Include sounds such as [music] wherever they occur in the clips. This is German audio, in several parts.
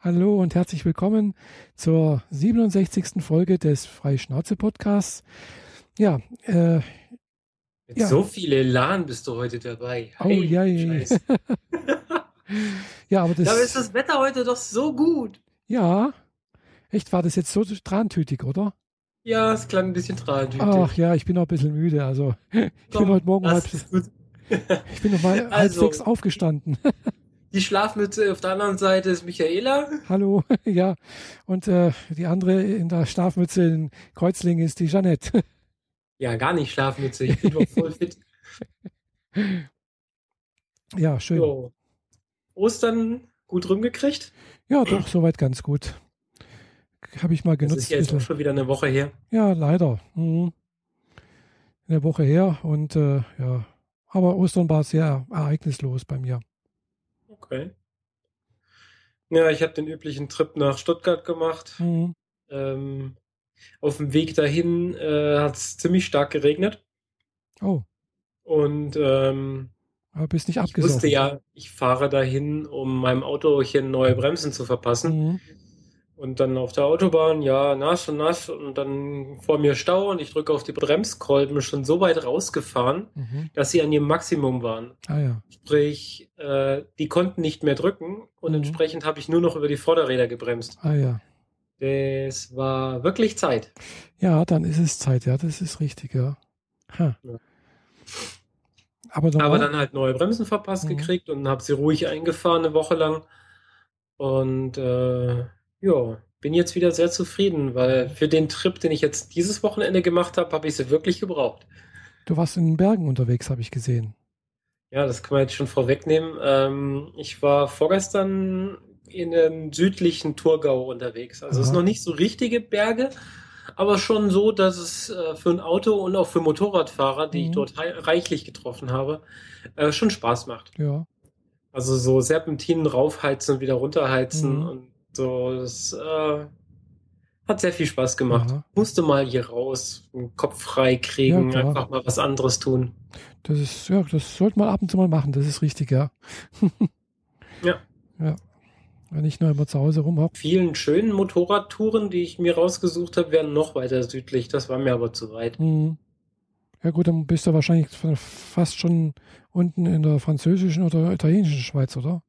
Hallo und herzlich willkommen zur 67. Folge des Freischnauze-Podcasts. Ja, äh, Mit Ja. so viel Elan bist du heute dabei. oh ja, ja, Scheiße. [laughs] ja, aber das, Dabei ist das Wetter heute doch so gut. ja, echt war das jetzt so trantütig, oder? Ja, es klang ein bisschen tragend. Ach ja, ich bin noch ein bisschen müde, also [laughs] ich bin heute Morgen halb, [laughs] ich bin noch mal halb Also- sechs aufgestanden. Die Schlafmütze auf der anderen Seite ist Michaela. Hallo, [laughs] ja, und äh, die andere in der Schlafmütze in Kreuzlingen ist die Jeanette. Ja, gar nicht Schlafmütze. Ich bin doch [laughs] voll fit. ja, schön. So. Ostern gut rumgekriegt. Ja, doch, soweit ganz gut. Habe ich mal Das genutzt. ist ja jetzt auch schon wieder eine Woche her. Ja, leider. Mhm. Eine Woche her und äh, ja, aber Ostern war sehr ereignislos bei mir. Okay. Ja, ich habe den üblichen Trip nach Stuttgart gemacht. Mhm. Ähm, auf dem Weg dahin äh, hat es ziemlich stark geregnet. Oh, Und ähm, aber bist nicht Ich abgesoffen. wusste ja, ich fahre dahin, um meinem Autochen neue Bremsen zu verpassen. Mhm. Und dann auf der Autobahn, ja, nass und nass und dann vor mir Stau und ich drücke auf die Bremskolben schon so weit rausgefahren, Mhm. dass sie an ihrem Maximum waren. Ah ja. Sprich, äh, die konnten nicht mehr drücken und Mhm. entsprechend habe ich nur noch über die Vorderräder gebremst. Ah ja. Das war wirklich Zeit. Ja, dann ist es Zeit, ja, das ist richtig, ja. Ja. Aber, dann Aber dann halt neue Bremsen verpasst Mhm. gekriegt und habe sie ruhig eingefahren eine Woche lang. Und äh, ja, bin jetzt wieder sehr zufrieden, weil für den Trip, den ich jetzt dieses Wochenende gemacht habe, habe ich sie wirklich gebraucht. du warst in den Bergen unterwegs, habe ich gesehen. Ja, das kann man jetzt schon vorwegnehmen. Ähm, ich war vorgestern in dem südlichen Thurgau unterwegs. Also es ist Aha. noch nicht so richtige Berge, aber schon so, dass es äh, für ein Auto und auch für Motorradfahrer, die ich Mhm. dort hei- reichlich getroffen habe, äh, schon Spaß macht. Ja. Also so Serpentinen raufheizen und wieder runterheizen Mhm. und so. Das äh, hat sehr viel Spaß gemacht. Aha. Musste mal hier raus, den Kopf frei kriegen, Ja, einfach mal was anderes tun. Das ist, ja, das sollte man ab und zu mal machen, das ist richtig, ja. [laughs] Ja. Ja. Wenn ich nur immer zu Hause rumhock. Vielen schönen Motorradtouren, die ich mir rausgesucht habe, wären noch weiter südlich. Das war mir aber zu weit. Mhm. Ja gut, dann bist du wahrscheinlich fa- fast schon unten in der französischen oder italienischen Schweiz, oder?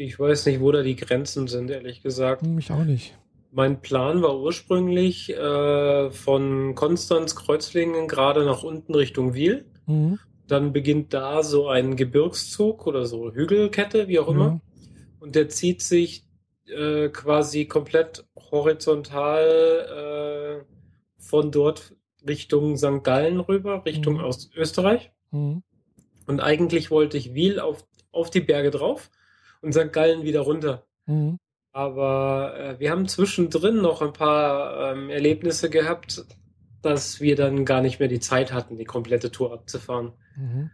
Ich weiß nicht, wo da die Grenzen sind, ehrlich gesagt. Hm, Ich auch nicht. Mein Plan war ursprünglich äh, von Konstanz Kreuzlingen gerade nach unten Richtung Wiel. Mhm. Dann beginnt da so ein Gebirgszug oder so Hügelkette, wie auch immer. Ja. Und der zieht sich äh, quasi komplett horizontal äh, von dort Richtung St. Gallen rüber, Richtung Mhm. Ostösterreich. Mhm. Und eigentlich wollte ich Wiel auf, auf die Berge drauf und St. Gallen wieder runter. Mhm. Aber äh, wir haben zwischendrin noch ein paar ähm, Erlebnisse gehabt, dass wir dann gar nicht mehr die Zeit hatten, die komplette Tour abzufahren. Mhm.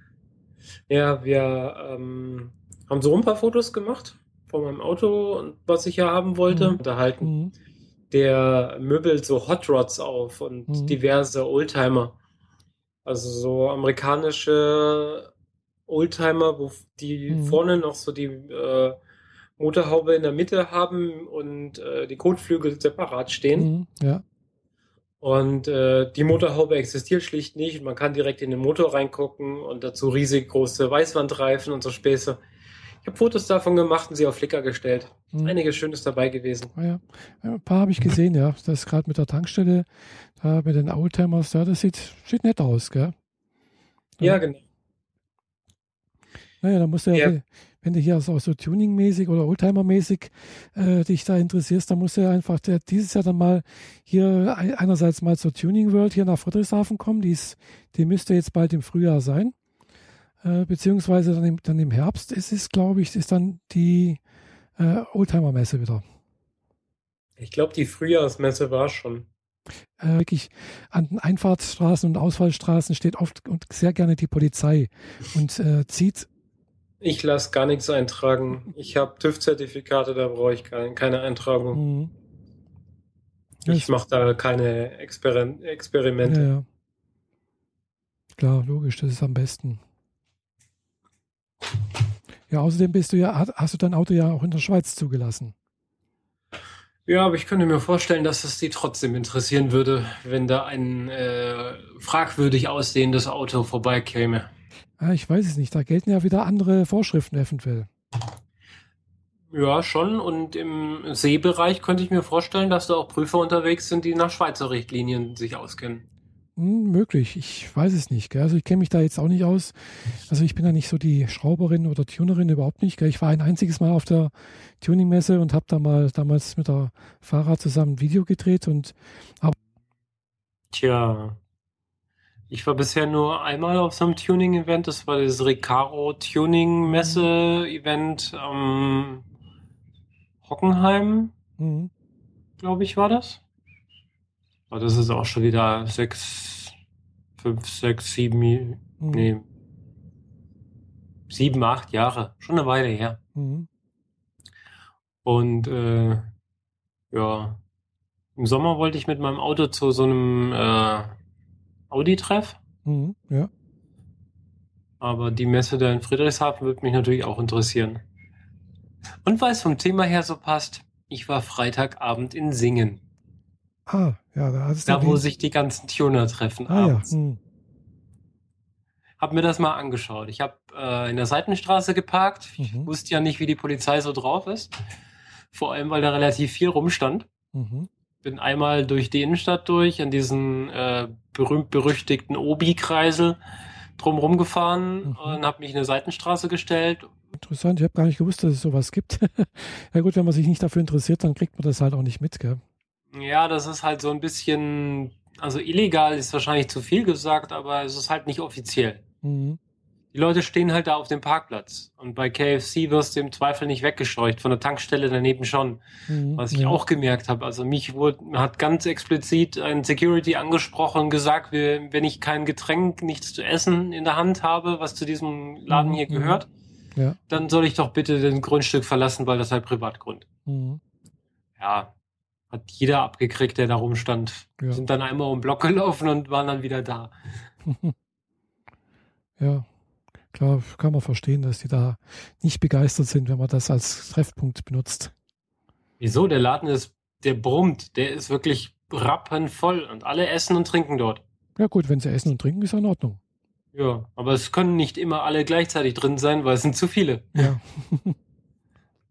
Ja, wir ähm, haben so ein paar Fotos gemacht von meinem Auto und was ich ja haben wollte. Mhm. Unterhalten. Mhm. Der möbelt so Hot Rods auf und Mhm. diverse Oldtimer. Also so amerikanische Oldtimer, wo die Mhm. vorne noch so die äh, Motorhaube in der Mitte haben und äh, die Kotflügel separat stehen. Mhm. Ja. Und äh, die Motorhaube existiert schlicht nicht. Man kann direkt in den Motor reingucken und dazu riesig große Weißwandreifen und so Späße. Ich habe Fotos davon gemacht und sie auf Flickr gestellt. Mhm. Einiges Schönes dabei gewesen. Ah, ja. Ja, Ein paar habe ich gesehen, ja. Das ist gerade mit der Tankstelle, da mit den Oldtimers, ja, das sieht, sieht nett aus, gell? Ja, genau. Naja, da musst du ja, Ja. wenn du hier so, so Tuning-mäßig oder Oldtimer-mäßig äh, dich da interessierst, dann musst du ja einfach der, dieses Jahr dann mal hier ein- einerseits mal zur Tuning World hier nach Friedrichshafen kommen. Die, ist, die müsste jetzt bald im Frühjahr sein. Äh, beziehungsweise dann im, dann im Herbst ist es, glaube ich, ist dann die äh, Oldtimer-Messe wieder. Ich glaube, die Frühjahrsmesse war schon. Äh, wirklich an den Einfahrtsstraßen und Ausfallstraßen steht oft und sehr gerne die Polizei und äh, zieht Ich lasse gar nichts eintragen. Ich habe TÜV-Zertifikate, da brauche ich keine, keine Eintragung. mh, Ja, Ich mache da keine Exper Experimente. Ja, ja. Klar, logisch, das ist am besten. Ja, außerdem bist du ja, hast hast du dein Auto ja auch in der Schweiz zugelassen. Ja, aber ich könnte mir vorstellen, dass es die trotzdem interessieren würde, wenn da ein äh, fragwürdig aussehendes Auto vorbeikäme. Ah, ich weiß es nicht. Da gelten ja wieder andere Vorschriften eventuell. Ja, schon. Und im Seebereich könnte ich mir vorstellen, dass da auch Prüfer unterwegs sind, die nach Schweizer Richtlinien sich auskennen. Hm, möglich, ich weiß es nicht. Gell? Also ich kenne mich da jetzt auch nicht aus. Also ich bin da nicht so die Schrauberin oder Tunerin überhaupt nicht. Gell? Ich war ein einziges Mal auf der Tuningmesse und habe da mal damals mit der Fahrer zusammen ein Video gedreht und aber Tja, ich war bisher nur einmal auf so einem Tuning-Event. Das war das Recaro Tuning-Messe-Event am Hockenheim, mhm. glaube ich, war das. Aber das ist auch schon wieder sechs, fünf, sechs, sieben, Mhm. nee, sieben, acht Jahre. Schon eine Weile her. Mhm. Und äh, ja, im Sommer wollte ich mit meinem Auto zu so einem äh, Audi-Treff. Mhm. ja. Aber die Messe da in Friedrichshafen würde mich natürlich auch interessieren. Und weil es vom Thema her so passt, ich war Freitagabend in Singen. Ah, ja, da hast Da, wo sich die ganzen Tuner treffen Ah ja. abends. Mhm. Hab mir das mal angeschaut. Ich habe äh, in der Seitenstraße geparkt. Ich Mhm. wusste ja nicht, wie die Polizei so drauf ist. Vor allem, weil da relativ viel rumstand. Mhm. Bin einmal durch die Innenstadt durch, an diesen äh, berühmt-berüchtigten Obi-Kreisel drumherum gefahren Mhm. und habe mich in eine Seitenstraße gestellt. Interessant, ich habe gar nicht gewusst, dass es sowas gibt. [laughs] ja gut, wenn man sich nicht dafür interessiert, dann kriegt man das halt auch nicht mit, gell? Ja, das ist halt so ein bisschen, also illegal ist wahrscheinlich zu viel gesagt, aber es ist halt nicht offiziell. Mhm. Die Leute stehen halt da auf dem Parkplatz und bei KFC wirst du im Zweifel nicht weggescheucht, von der Tankstelle daneben schon. Mhm. Was ich ja. auch gemerkt habe. Also mich wurde, hat ganz explizit ein Security angesprochen und gesagt, wenn ich kein Getränk, nichts zu essen in der Hand habe, was zu diesem Laden Mhm, hier mhm. gehört, Ja. dann soll ich doch bitte den Grundstück verlassen, weil das halt Privatgrund. Mhm. Ja, hat jeder abgekriegt, der da rumstand. Ja. Sind dann einmal um den Block gelaufen und waren dann wieder da. [laughs] ja, klar, kann man verstehen, dass die da nicht begeistert sind, wenn man das als Treffpunkt benutzt. Wieso? Der Laden ist, der brummt, der ist wirklich rappenvoll und alle essen und trinken dort. Ja gut, wenn sie essen und trinken, ist ja in Ordnung. Ja, aber es können nicht immer alle gleichzeitig drin sein, weil es sind zu viele. Ja. [laughs]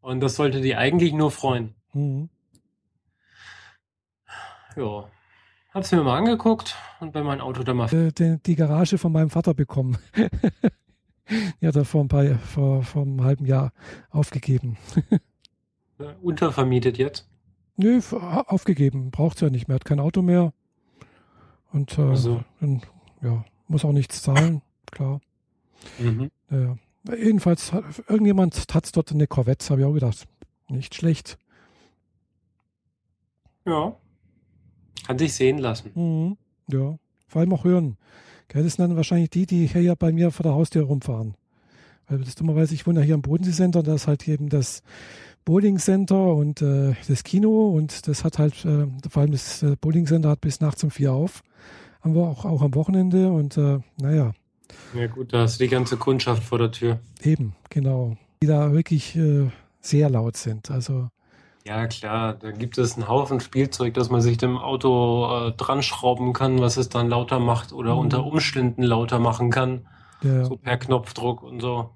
Und das sollte die eigentlich nur freuen. Mhm. Ja. Hab's mir mal angeguckt und bei meinem Auto da mal. Äh, die, die Garage von meinem Vater bekommen. [laughs] die hat er vor ein paar, vor, vor einem halben Jahr aufgegeben. untervermietet jetzt. Nö, aufgegeben. Braucht ja nicht mehr. Hat kein Auto mehr. Und äh, Also. dann, ja, muss auch nichts zahlen. Klar. Mhm. Ja. Jedenfalls, hat, irgendjemand hat dort eine Corvette, habe ich auch gedacht. Nicht schlecht. Ja. Kann sich sehen lassen. Mhm. Ja, vor allem auch hören. Das sind dann wahrscheinlich die, die hier bei mir vor der Haustür rumfahren. Weil das dummerweise, ich wohne ja hier am Bodensee-Center und da ist halt eben das Bowling-Center und äh, das Kino und das hat halt, äh, vor allem das äh, Bowling-Center hat bis nachts um vier auf. Haben wir auch, auch am Wochenende und äh, naja, Ja gut, da ist die ganze Kundschaft vor der Tür. eben, genau. Die da wirklich äh, sehr laut sind. Also, Ja klar, da gibt es einen Haufen Spielzeug, das man sich dem Auto äh, dran schrauben kann, was es dann lauter macht oder Mhm. unter Umständen lauter machen kann. der, So per Knopfdruck und so.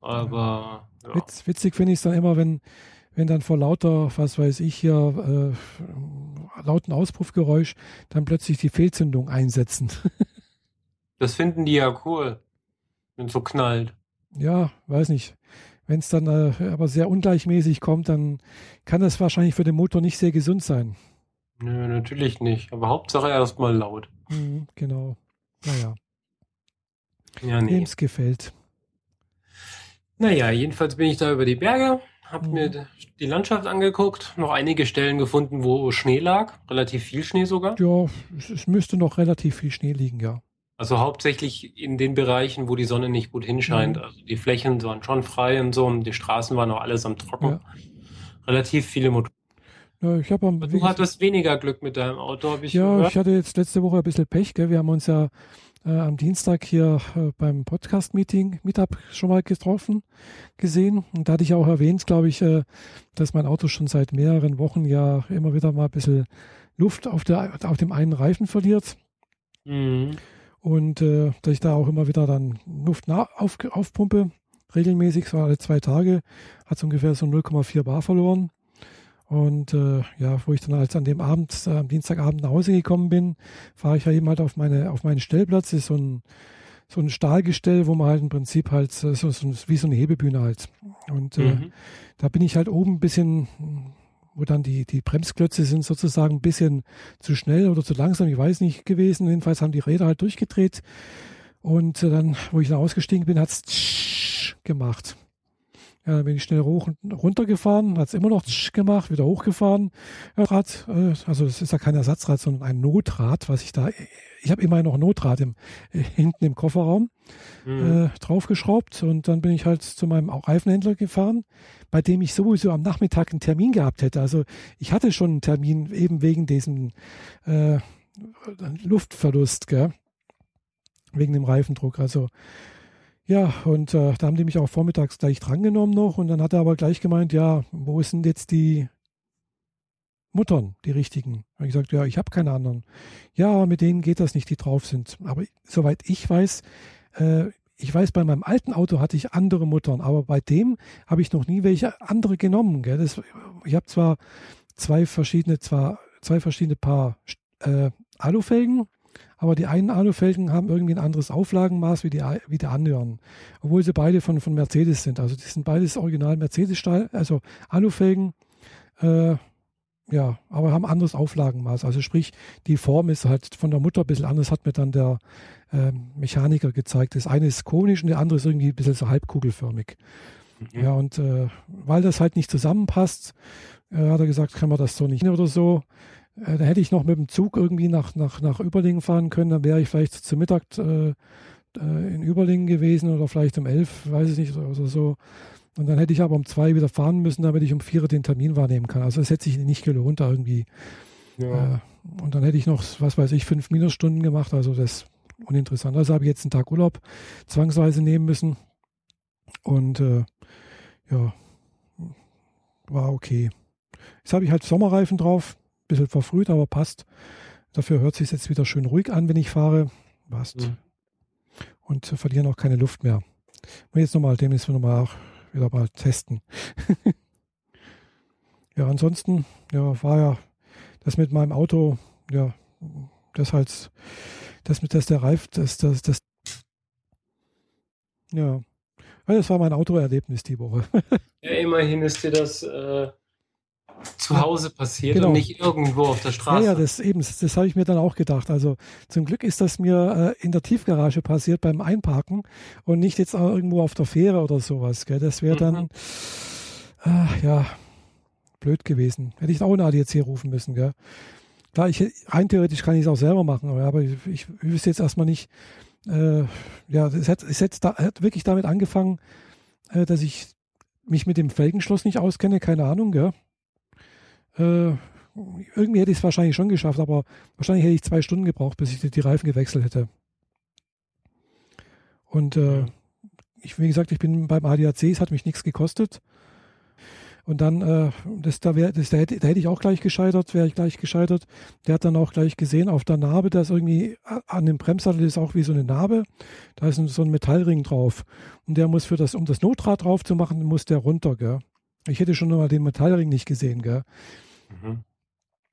Aber ja. Witz, witzig finde ich es dann immer, wenn, wenn dann vor lauter, was weiß ich hier, äh, lauten Auspuffgeräusch dann plötzlich die Fehlzündung einsetzen. [laughs] das finden die ja cool, wenn es so knallt. ja, weiß nicht. Wenn es dann äh, aber sehr ungleichmäßig kommt, dann kann das wahrscheinlich für den Motor nicht sehr gesund sein. Nö, natürlich nicht. Aber Hauptsache erstmal laut. Mhm, genau. Naja, Ja, nee. wem es gefällt. Naja, jedenfalls bin ich da über die Berge, hab Mhm. mir die Landschaft angeguckt, noch einige Stellen gefunden, wo Schnee lag, relativ viel Schnee sogar. Ja, es, es müsste noch relativ viel Schnee liegen, ja. Also hauptsächlich in den Bereichen, wo die Sonne nicht gut hinscheint. Mhm. Also die Flächen waren schon frei und so und die Straßen waren auch allesamt trocken. Ja. Relativ viele Motoren. ja ich habe am Du hattest weniger Glück mit deinem Auto, habe ich Ja, gehört. ich hatte jetzt letzte Woche ein bisschen Pech. Gell? Wir haben uns ja äh, am Dienstag hier äh, beim Podcast-Meeting, Meetup schon mal getroffen, gesehen. Und da hatte ich auch erwähnt, glaube ich, äh, dass mein Auto schon seit mehreren Wochen ja immer wieder mal ein bisschen Luft auf, der, auf dem einen Reifen verliert. Mhm. Und äh, dass ich da auch immer wieder dann Luft auf, aufpumpe, regelmäßig, so alle zwei Tage, hat es ungefähr so 0,4 Bar verloren. Und äh, ja, wo ich dann als an dem Abend, äh, am Dienstagabend nach Hause gekommen bin, fahre ich ja eben halt auf meine, auf meinen Stellplatz. Das ist so ein, so ein Stahlgestell, wo man halt im Prinzip halt so, so wie so eine Hebebühne halt. Und äh, mhm. da bin ich halt oben ein bisschen, wo dann die, die Bremsklötze sind sozusagen ein bisschen zu schnell oder zu langsam, ich weiß nicht gewesen. Jedenfalls haben die Räder halt durchgedreht. Und äh, dann, wo ich dann ausgestiegen bin, hat es gemacht. Ja, dann bin ich schnell hoch und runter gefahren, hat es immer noch gemacht, wieder hochgefahren. Ja, Rad, äh, also es ist ja kein Ersatzrad, sondern ein Notrad, was ich da, ich habe immer noch Notrad im, äh, hinten im Kofferraum mhm. äh, draufgeschraubt und dann bin ich halt zu meinem Reifenhändler gefahren, bei dem ich sowieso am Nachmittag einen Termin gehabt hätte. Also ich hatte schon einen Termin eben wegen diesem äh, Luftverlust, gell? wegen dem Reifendruck. Also ja, und äh, da haben die mich auch vormittags gleich drangenommen noch und dann hat er aber gleich gemeint, ja, wo sind jetzt die Muttern, die richtigen? Habe ich gesagt, ja, ich habe keine anderen. Ja, mit denen geht das nicht, die drauf sind. Aber soweit ich weiß, äh, ich weiß, bei meinem alten Auto hatte ich andere Muttern, aber bei dem habe ich noch nie welche andere genommen. Das, ich habe zwar zwei verschiedene, zwar zwei verschiedene Paar äh, Alufelgen, aber die einen Alufelgen haben irgendwie ein anderes Auflagenmaß wie die, wie die anderen, obwohl sie beide von, von Mercedes sind. Also die sind beides original Mercedes-Stahl, also Alufelgen, äh, ja, aber haben anderes Auflagenmaß. Also sprich, die Form ist halt von der Mutter ein bisschen anders, hat mir dann der äh, Mechaniker gezeigt. Das eine ist konisch und der andere ist irgendwie ein bisschen so halbkugelförmig. Mhm. Ja, und äh, weil das halt nicht zusammenpasst, äh, hat er gesagt, kann man das so nicht oder so. Äh, da hätte ich noch mit dem Zug irgendwie nach, nach, nach Überlingen fahren können. Dann wäre ich vielleicht zu Mittag äh, äh, in Überlingen gewesen oder vielleicht um elf, weiß ich nicht, oder so. Und dann hätte ich aber um zwei wieder fahren müssen, damit ich um vier den Termin wahrnehmen kann. Also es hätte sich nicht gelohnt, da irgendwie. Ja. Äh, und dann hätte ich noch, was weiß ich, fünf Minusstunden gemacht. Also das ist uninteressant. Also habe ich jetzt einen Tag Urlaub zwangsweise nehmen müssen. Und äh, ja, war okay. Jetzt habe ich halt Sommerreifen drauf bisschen verfrüht, aber passt. Dafür hört sich jetzt wieder schön ruhig an, wenn ich fahre. Passt. Mhm. Und verlieren auch keine Luft mehr. Und jetzt nochmal, demnächst nochmal wieder mal testen. [laughs] ja, ansonsten, ja, war ja das mit meinem Auto, ja, das halt, das mit, dass der Reif, das, das, das, ja, das war mein Autoerlebnis die Woche. [laughs] ja, immerhin ist dir das äh, zu Hause passiert genau. und nicht irgendwo auf der Straße. Ja, ja, das eben, das, das habe ich mir dann auch gedacht. Also zum Glück ist das mir äh, in der Tiefgarage passiert beim Einparken und nicht jetzt auch irgendwo auf der Fähre oder sowas. Gell? Das wäre dann, äh, ja, blöd gewesen. Hätte ich auch einen ADAC rufen müssen. Gell? Klar, ich, rein theoretisch kann ich es auch selber machen, aber ich, ich wüsste jetzt erstmal nicht, äh, ja, es hat, es hat, da, hat wirklich damit angefangen, äh, dass ich mich mit dem Felgenschloss nicht auskenne, keine Ahnung, gell? Äh, irgendwie hätte ich es wahrscheinlich schon geschafft, aber wahrscheinlich hätte ich zwei Stunden gebraucht, bis ich die, die Reifen gewechselt hätte. Und äh, ich, wie gesagt, ich bin beim ADAC, es hat mich nichts gekostet. Und dann, äh, das, da, wär, das, da, hätte, da hätte ich auch gleich gescheitert, wäre ich gleich gescheitert. Der hat dann auch gleich gesehen, auf der Narbe, da ist irgendwie an dem Bremssattel ist auch wie so eine Narbe. Da ist so ein Metallring drauf. Und der muss für das, um das Notrad drauf zu machen, muss der runter, gell? Ich hätte schon mal den Metallring nicht gesehen, gell? Mhm.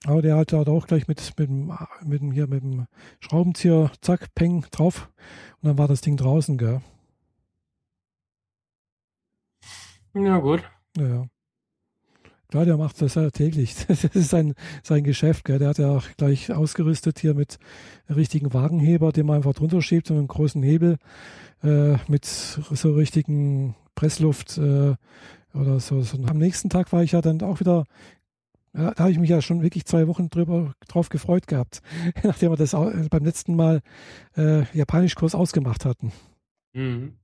Aber der hat auch gleich mit, mit, dem, mit, hier, mit dem Schraubenzieher, zack, peng, drauf. Und dann war das Ding draußen, gell? Ja, gut. Ja. Klar, der macht das ja täglich. [laughs] Das ist sein, sein Geschäft, gell? Der hat ja auch gleich ausgerüstet hier mit richtigen Wagenheber, den man einfach drunter schiebt und einem großen Hebel äh, mit so richtigen Pressluft, äh, oder so. Am nächsten Tag war ich ja dann auch wieder, da habe ich mich ja schon wirklich zwei Wochen drüber drauf gefreut gehabt, [laughs] nachdem wir das beim letzten Mal äh, Japanischkurs ausgemacht hatten. Mhm.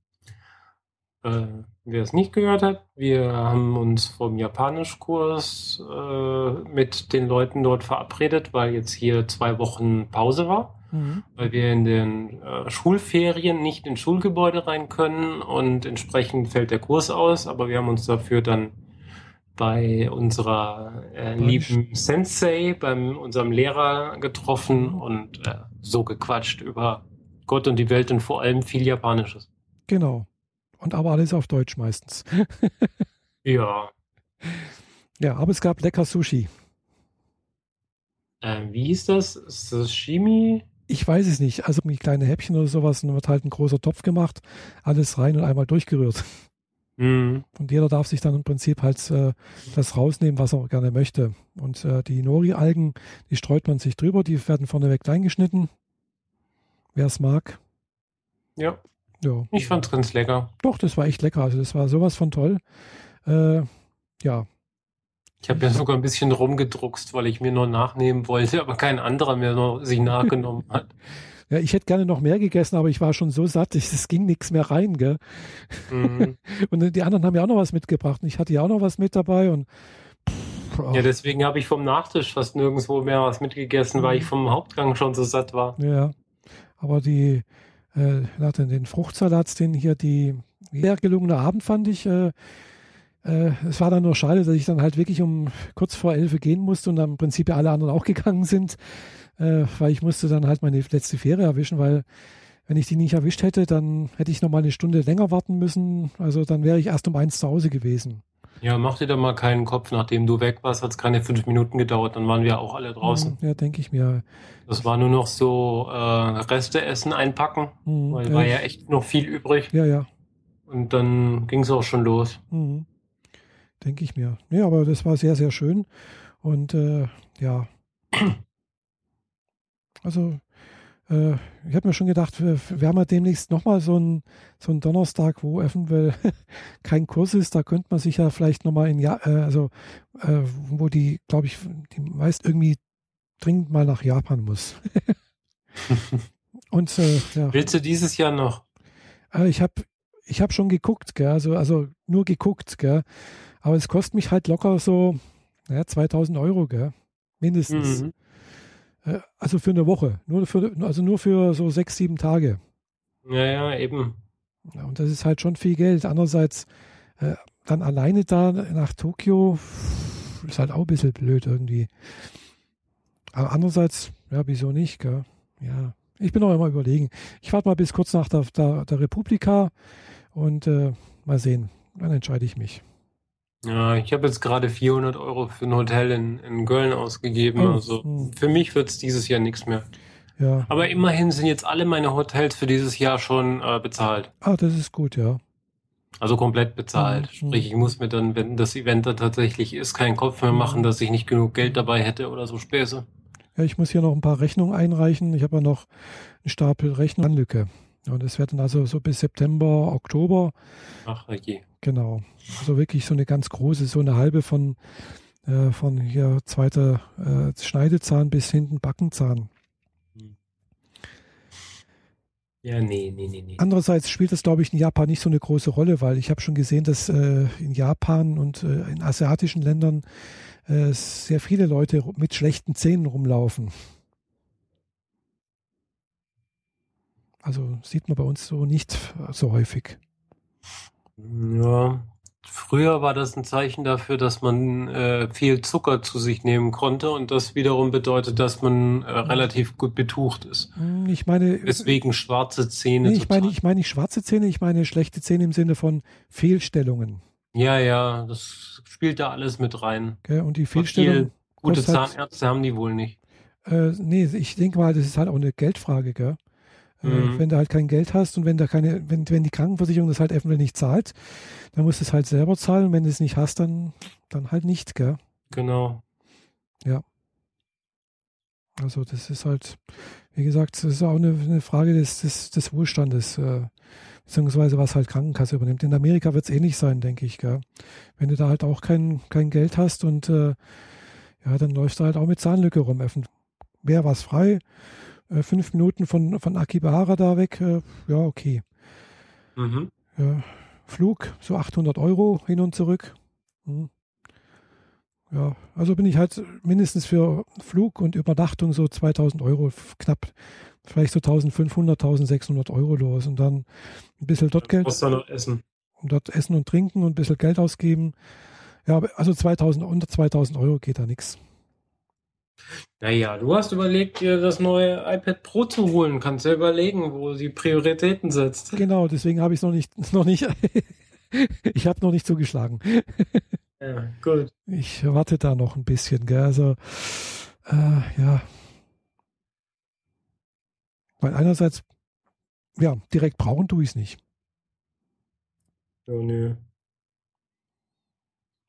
Äh, wer es nicht gehört hat, wir haben uns vom Japanischkurs äh, mit den Leuten dort verabredet, weil jetzt hier zwei Wochen Pause war. Mhm. weil wir in den äh, Schulferien nicht ins Schulgebäude rein können und entsprechend fällt der Kurs aus, aber wir haben uns dafür dann bei unserer äh, lieben Sensei, beim unserem Lehrer getroffen und äh, so gequatscht über Gott und die Welt und vor allem viel Japanisches. Genau. Und aber alles auf Deutsch meistens. [laughs] ja. Ja, aber es gab lecker Sushi. Äh, wie hieß das? Sashimi? Ich weiß es nicht. Also mit kleine Häppchen oder sowas und dann wird halt ein großer Topf gemacht, alles rein und einmal durchgerührt. Mhm. Und jeder darf sich dann im Prinzip halt äh, das rausnehmen, was er gerne möchte. Und äh, die Nori-Algen, die streut man sich drüber, die werden vorneweg klein geschnitten. Wer es mag. Ja. ja. Ich fand es ganz lecker. Doch, das war echt lecker. Also das war sowas von toll. Äh, ja, ich habe ja sogar ein bisschen rumgedruckst, weil ich mir nur nachnehmen wollte, aber kein anderer mehr noch sich nachgenommen [laughs] hat. Ja, ich hätte gerne noch mehr gegessen, aber ich war schon so satt, [laughs] es ging nichts mehr rein, gell? Mhm. [laughs] Und die anderen haben ja auch noch was mitgebracht und ich hatte ja auch noch was mit dabei und pff, ja, deswegen habe ich vom Nachtisch fast nirgendwo mehr was mitgegessen, weil ich mhm. vom Hauptgang schon so satt war. Ja, aber die, äh, den Fruchtsalat, den hier die sehr gelungene Abend fand ich, äh, äh, es war dann nur schade, dass ich dann halt wirklich um kurz vor elf gehen musste und dann im Prinzip alle anderen auch [laughs] gegangen sind, äh, weil ich musste dann halt meine letzte Fähre erwischen, weil wenn ich die nicht erwischt hätte, dann hätte ich noch mal eine Stunde länger warten müssen. Also dann wäre ich erst um eins zu Hause gewesen. Ja, mach dir da mal keinen Kopf, nachdem du weg warst, hat es keine fünf Minuten gedauert, dann waren wir auch alle draußen. Ja, denke ich mir. Das war nur noch so äh, Reste essen, einpacken, mhm, weil ja. war ja echt noch viel übrig. Ja, ja. Und dann ging es auch schon los. Mhm denke ich mir. Ja, aber das war sehr, sehr schön. Und äh, ja, [clears throat] also äh, ich habe mir schon gedacht, wir, wir haben ja demnächst nochmal so einen so einen Donnerstag, wo eventuell [laughs] kein Kurs ist. Da könnte man sich ja vielleicht nochmal in, ja, äh, also äh, wo die, glaube ich, die meist irgendwie dringend mal nach Japan muss. [laughs] Und äh, ja. Willst du dieses Jahr noch? Äh, ich habe ich hab schon geguckt, gell? Also, also nur geguckt, gell? Aber es kostet mich halt locker so ja, 2000 Euro, gell? mindestens. Mhm. Äh, also für eine Woche, nur für, also nur für so sechs, sieben Tage. Ja, ja, eben. Und das ist halt schon viel Geld. Andererseits äh, dann alleine da nach Tokio ist halt auch ein bisschen blöd irgendwie. Aber andererseits, ja, wieso nicht, gell? Ja, ich bin auch immer überlegen. Ich warte mal bis kurz nach der, der, der Republika und äh, mal sehen. Dann entscheide ich mich. Ja, ich habe jetzt gerade 400 Euro für ein Hotel in, in Köln ausgegeben. Oh, also hm. für mich wird es dieses Jahr nichts mehr. Ja. Aber immerhin sind jetzt alle meine Hotels für dieses Jahr schon äh, bezahlt. Ah, das ist gut, ja. Also komplett bezahlt. Mhm. Sprich, ich muss mir dann, wenn das Event da tatsächlich ist, keinen Kopf mehr machen, dass ich nicht genug Geld dabei hätte oder so Späße. Ja, ich muss hier noch ein paar Rechnungen einreichen. Ich habe ja noch einen Stapel Rechnungslücke. Und es wird dann also so bis September, Oktober. Ach, je. Genau. Also wirklich so eine ganz große, so eine halbe von, äh, von hier zweiter äh, Schneidezahn bis hinten Backenzahn. Ja, nee, nee, nee, nee. Andererseits spielt das, glaube ich, in Japan nicht so eine große Rolle, weil ich habe schon gesehen, dass äh, in Japan und äh, in asiatischen Ländern äh, sehr viele Leute mit schlechten Zähnen rumlaufen. Also sieht man bei uns so nicht so häufig. Ja, früher war das ein Zeichen dafür, dass man äh, viel Zucker zu sich nehmen konnte und das wiederum bedeutet, dass man äh, relativ gut betucht ist. Hm, ich meine, deswegen schwarze Zähne. Nee, ich meine, ich meine nicht schwarze Zähne, ich meine schlechte Zähne im Sinne von Fehlstellungen. Ja, ja, das spielt da alles mit rein. Okay, und die Fehlstellungen. Gute Zahnärzte halt, haben die wohl nicht. Äh, nee, ich denke mal, das ist halt auch eine Geldfrage, gell? Äh, mhm. Wenn du halt kein Geld hast und wenn da keine, wenn, wenn die Krankenversicherung das halt eventuell nicht zahlt, dann musst du es halt selber zahlen. Und wenn du es nicht hast, dann, dann halt nicht, gell? Genau. Ja. Also das ist halt, wie gesagt, das ist auch eine, eine Frage des, des, des Wohlstandes, äh, beziehungsweise was halt Krankenkasse übernimmt. In Amerika wird es ähnlich sein, denke ich, gell? Wenn du da halt auch kein, kein Geld hast und äh, ja, dann läufst du halt auch mit Zahnlücke rum. Wäre was frei, äh, fünf Minuten von, von Akibahara da weg, äh, ja, okay. Mhm. Ja, Flug, so 800 Euro hin und zurück. Hm. Ja, also bin ich halt mindestens für Flug und Übernachtung so 2000 Euro knapp vielleicht so 1500, 1600 Euro los und dann ein bisschen dort Geld. Musst du noch essen. Und dort essen und trinken und ein bisschen Geld ausgeben. Ja, also 2000, unter 2000 Euro geht da nichts. Naja, du hast überlegt, dir das neue iPad Pro zu holen. Kannst ja überlegen, wo sie Prioritäten setzt. Genau, deswegen habe ich es noch nicht, [laughs] noch nicht, ich habe noch nicht zugeschlagen. Ja, gut. Ich warte da noch ein bisschen, gell? Also, äh, ja. Weil einerseits, ja, direkt brauchen tue ich es nicht. Oh, nö.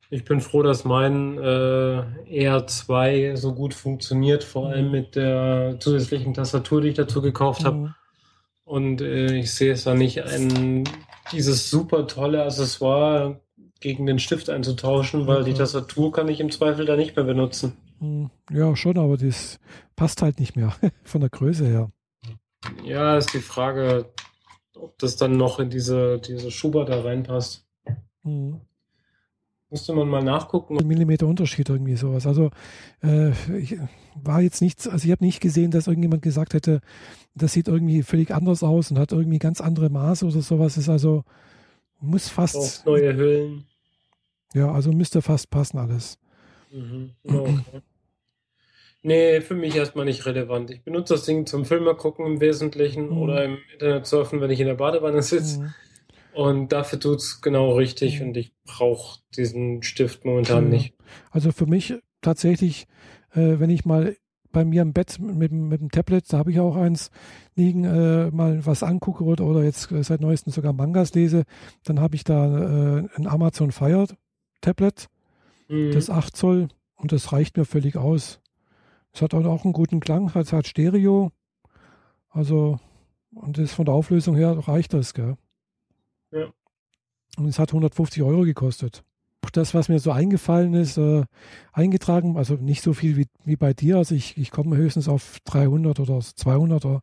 Ich bin froh, dass mein äh, R2 so gut funktioniert, vor allem mit der zusätzlichen Tastatur, die ich dazu gekauft habe. Mhm. Und äh, ich sehe es da nicht ein, dieses super tolle Accessoire gegen den Stift einzutauschen, weil die Okay. Tastatur kann ich im Zweifel da nicht mehr benutzen. Hm, Ja, schon, aber das passt halt nicht mehr [laughs] von der Größe her. Ja, ist die Frage, ob das dann noch in diese, diese Schuber da reinpasst. Hm. Müsste man mal nachgucken. Millimeter Unterschied irgendwie sowas. Also äh, ich war jetzt nichts, also ich habe nicht gesehen, dass irgendjemand gesagt hätte, das sieht irgendwie völlig anders aus und hat irgendwie ganz andere Maße oder sowas. Ist also muss Auch fast, neue Hüllen. ja, also müsste fast passen alles. Mhm. Okay. Nee, für mich erstmal nicht relevant. Ich benutze das Ding zum Filme gucken im Wesentlichen Mhm. oder im Internet surfen, wenn ich in der Badewanne sitze. Hm. Und dafür tut's genau richtig Mhm. und ich brauche diesen Stift momentan Ja. nicht. Also für mich tatsächlich, äh, wenn ich mal bei mir im Bett mit, dem- mit dem Tablet, da habe ich auch eins liegen, äh, mal was angucke oder, oder jetzt seit neuestem sogar Mangas lese, dann habe ich da äh, ein Amazon Fire Tablet, Mhm. das 8 Zoll und das reicht mir völlig aus. Es hat auch einen guten Klang, es hat Stereo, also und das von der Auflösung her reicht das, gell? Ja. Und es hat 150 Euro gekostet. Das, was mir so eingefallen ist, äh, eingetragen, also nicht so viel wie, wie bei dir. Also ich, ich komme höchstens auf 300 oder 200 oder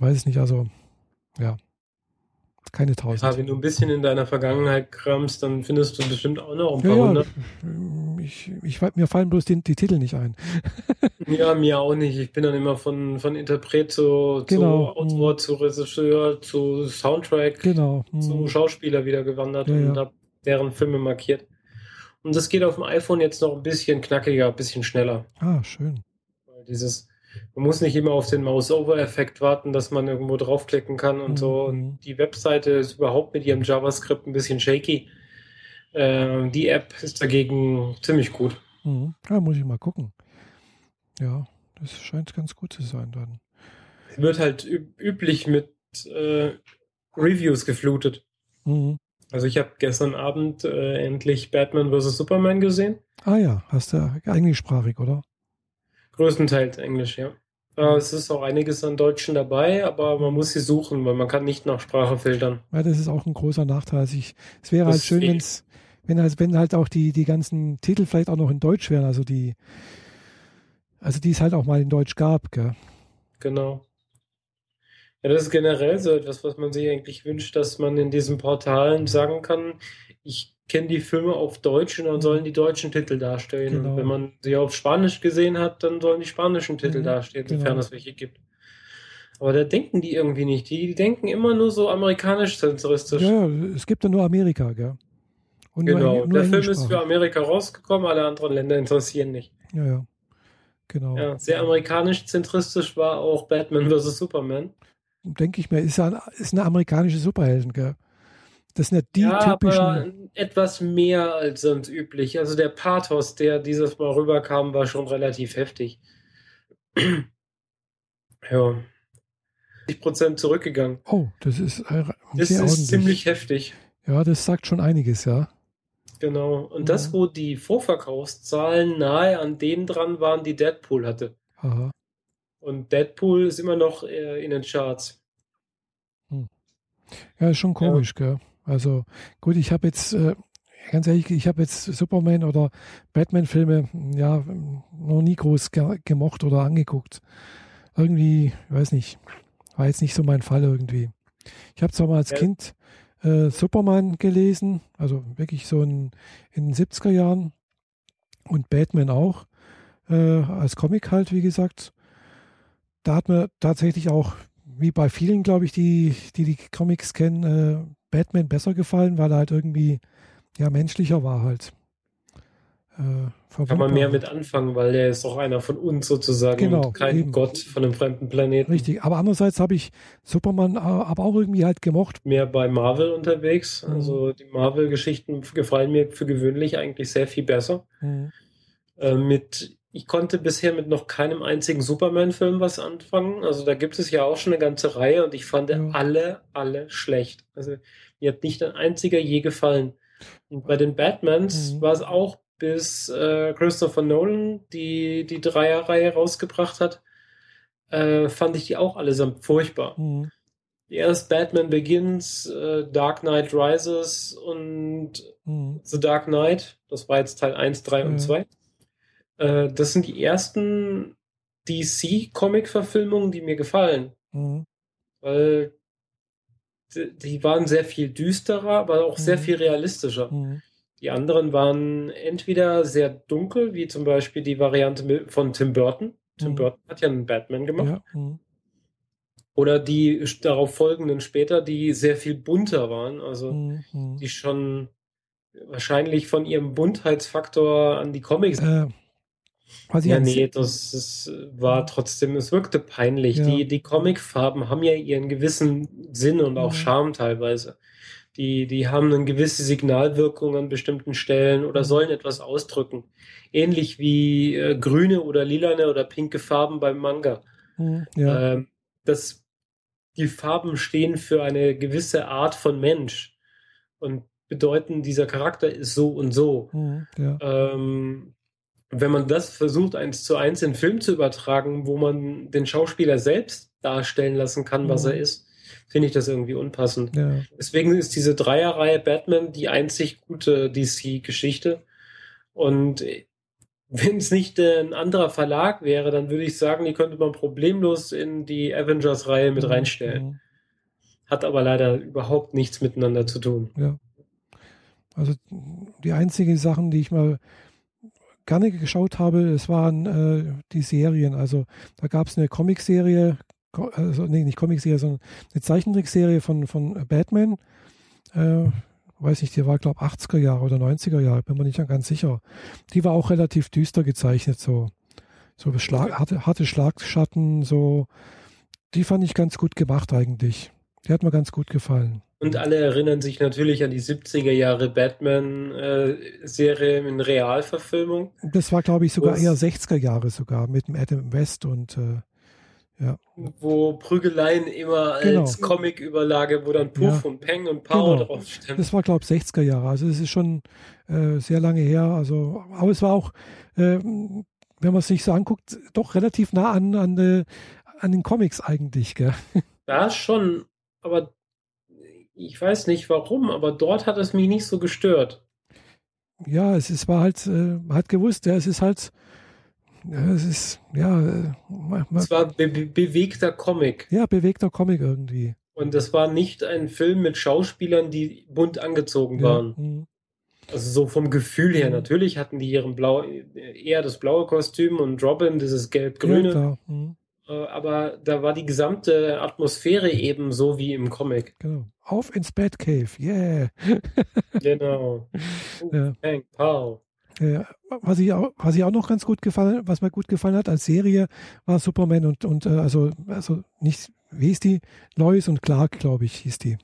weiß es nicht. Also ja, keine 1000. Ja, wenn du ein bisschen in deiner Vergangenheit kramst, dann findest du bestimmt auch noch ein paar ja, ja, hundert. ich, ich, mir fallen bloß die, die Titel nicht ein. [laughs] Ja, mir auch nicht. Ich bin dann immer von, von Interpret zu, Genau. zu Autor, zu Regisseur, zu Soundtrack, Genau. zu hm. Schauspieler wieder gewandert Ja, und ja. habe deren Filme markiert. Und das geht auf dem iPhone jetzt noch ein bisschen knackiger, ein bisschen schneller. Ah, schön. Weil Dieses, man muss nicht immer auf den Mouse-Over-Effekt warten, dass man irgendwo draufklicken kann und Mhm. so. Und die Webseite ist überhaupt mit ihrem JavaScript ein bisschen shaky. Äh, die App ist dagegen ziemlich gut. Mhm. Ja, muss ich mal gucken. Ja, das scheint ganz gut zu sein dann. Wird halt üb üblich mit äh, Reviews geflutet. Mhm. Also ich habe gestern Abend äh, endlich Batman vs. Superman gesehen. Ah ja, hast du englischsprachig, oder? Größtenteils Englisch, ja. Äh, es ist auch einiges an Deutschen dabei, aber man muss sie suchen, weil man kann nicht nach Sprache filtern. Ja, das ist auch ein großer Nachteil. Also ich, es wäre Das halt schön, wenn's, wenn halt, wenn halt auch die, die ganzen Titel vielleicht auch noch in Deutsch wären, also die, also die es halt auch mal in Deutsch gab, gell? Genau. Ja, das ist generell so etwas, was man sich eigentlich wünscht, dass man in diesen Portalen sagen kann, ich kenne die Filme auf Deutsch und dann sollen die deutschen Titel dastehen. Genau. Und wenn man sie auf Spanisch gesehen hat, dann sollen die spanischen Titel Mhm, dastehen, sofern genau. es welche gibt. Aber da denken die irgendwie nicht. Die, die denken immer nur so amerikanisch-zentristisch. Ja, ja, es gibt ja nur Amerika, gell? Und nur Genau, Engl- nur der Film ist für. Amerika rausgekommen, alle anderen Länder interessieren nicht. Ja, ja. Genau. Ja, sehr amerikanisch-zentristisch war auch Batman vs. Superman. Denke ich mir, ist ja ein, ist eine amerikanische Superhelden, gell? Das sind ja die ja, typischen. aber etwas mehr als sonst üblich. Also der Pathos, der dieses Mal rüberkam, war schon relativ heftig. [clears throat] ja. 50% zurückgegangen. Oh, das ist äh, Das ist ziemlich heftig. ja, das sagt schon einiges, ja. Genau. Und das, Mhm. wo die Vorverkaufszahlen nahe an denen dran waren, die Deadpool hatte. Aha. Und Deadpool ist immer noch äh, in den Charts. Ja, ist schon komisch, gell? Also gut, ich habe jetzt, äh, ganz ehrlich, ich habe jetzt Superman oder Batman-Filme, ja, noch nie groß ge gemocht oder angeguckt. Irgendwie, ich weiß nicht, war jetzt nicht so mein Fall irgendwie. Ich habe zwar mal als Ja. Kind äh, Superman gelesen, also wirklich so in, in den 70er Jahren und Batman auch, äh, als Comic halt, wie gesagt. Da hat mir tatsächlich auch wie bei vielen, glaube ich, die, die die Comics kennen, äh, Batman besser gefallen, weil er halt irgendwie ja menschlicher war halt. Äh, Kann man mehr mit anfangen, weil der ist auch einer von uns sozusagen genau, kein eben. Gott von einem fremden Planeten. Richtig, aber andererseits habe ich Superman aber auch irgendwie halt gemocht. Mehr bei Marvel unterwegs. Mhm. Also die Marvel-Geschichten gefallen mir für gewöhnlich eigentlich sehr viel besser. Mhm. Äh, mit ich konnte bisher mit noch keinem einzigen Superman-Film was anfangen. Also da gibt es ja auch schon eine ganze Reihe und ich fand ja. alle, alle schlecht. Also mir hat nicht ein einziger je gefallen. Und bei den Batmans mhm. war es auch bis äh, Christopher Nolan die, die Dreierreihe rausgebracht hat, äh, fand ich die auch allesamt furchtbar. Mhm. Erst Batman Begins, äh, Dark Knight Rises und mhm. The Dark Knight, das war jetzt Teil 1, 3 und 2. Äh, das sind die ersten DC-Comic-Verfilmungen, die mir gefallen. Mhm. Weil die, waren sehr viel düsterer, aber auch sehr mhm. viel realistischer. Mhm. Die anderen waren entweder sehr dunkel, wie zum Beispiel die Variante von Tim Burton. Tim mhm. Burton hat ja einen Batman gemacht. Ja. Mhm. Oder die darauf folgenden später, die sehr viel bunter waren, also mhm. die schon wahrscheinlich von ihrem Buntheitsfaktor an die Comics. Äh, ja, nee, das, das, war trotzdem, es wirkte peinlich. Ja. Die, die Comicfarben haben ja ihren gewissen Sinn und auch Charme teilweise die, die haben eine gewisse Signalwirkung an bestimmten Stellen oder mhm. sollen etwas ausdrücken. Ähnlich wie äh, grüne oder lilane oder pinke Farben beim Manga. Mhm, ja. ähm, das, die Farben stehen für eine gewisse Art von Mensch und bedeuten, dieser Charakter ist so und so. Mhm, ja. ähm, wenn man das versucht, eins zu eins in Film zu übertragen, wo man den Schauspieler selbst darstellen lassen kann, was mhm. er ist, finde ich das irgendwie unpassend. Ja. Deswegen ist diese Dreierreihe Batman die einzig gute DC-Geschichte. Und wenn es nicht ein anderer Verlag wäre, dann würde ich sagen, die könnte man problemlos in die Avengers-Reihe mit mhm. reinstellen. Hat aber leider überhaupt nichts miteinander zu tun. Ja. Also die einzigen Sachen, die ich mal gerne geschaut habe, es waren äh, die Serien. Also da gab es eine Comicserie, also nee, nicht Comicserie, sondern eine Zeichentrickserie von, von Batman. Äh, weiß nicht, die war, glaube ich, 80er Jahre oder 90er Jahre, bin mir nicht ganz sicher. Die war auch relativ düster gezeichnet, so, so Schlag, harte, harte Schlagschatten, so. Die fand ich ganz gut gemacht eigentlich. Die hat mir ganz gut gefallen. Und alle erinnern sich natürlich an die 70er Jahre Batman-Serie äh, in Realverfilmung. Das war, glaube ich, sogar eher 60er Jahre sogar mit dem Adam West und äh, ja. Wo Prügeleien immer genau. als Comic-Überlage, wo dann Puff ja. und Peng und Power genau. draufstehen. Das war, glaube ich, 60er Jahre. Also es ist schon äh, sehr lange her. Also, aber es war auch, äh, wenn man es sich so anguckt, doch relativ nah an, an, äh, an den Comics eigentlich. Gell? Ja, schon. Aber ich weiß nicht warum, aber dort hat es mich nicht so gestört. Ja, es, es war halt, äh, man hat gewusst, ja, es ist halt ja, es ist, ja. Äh, es war be bewegter Comic. Ja, bewegter Comic irgendwie. Und das war nicht ein Film mit Schauspielern, die bunt angezogen ja. waren. Mhm. Also so vom Gefühl her. Mhm. Natürlich hatten die ihren blau, eher das blaue Kostüm und Robin dieses gelb-grüne. Ja, mhm. Äh, aber da war die gesamte Atmosphäre eben so wie im Comic. Genau. Auf ins Batcave, yeah. [laughs] genau. Uh, ja. Bang, pow. Äh, was, ich auch, was ich auch noch ganz gut gefallen, was mir gut gefallen hat als Serie, war Superman und, und äh, also, also nicht, wie hieß die? Lois und Clark, glaube ich, hieß die.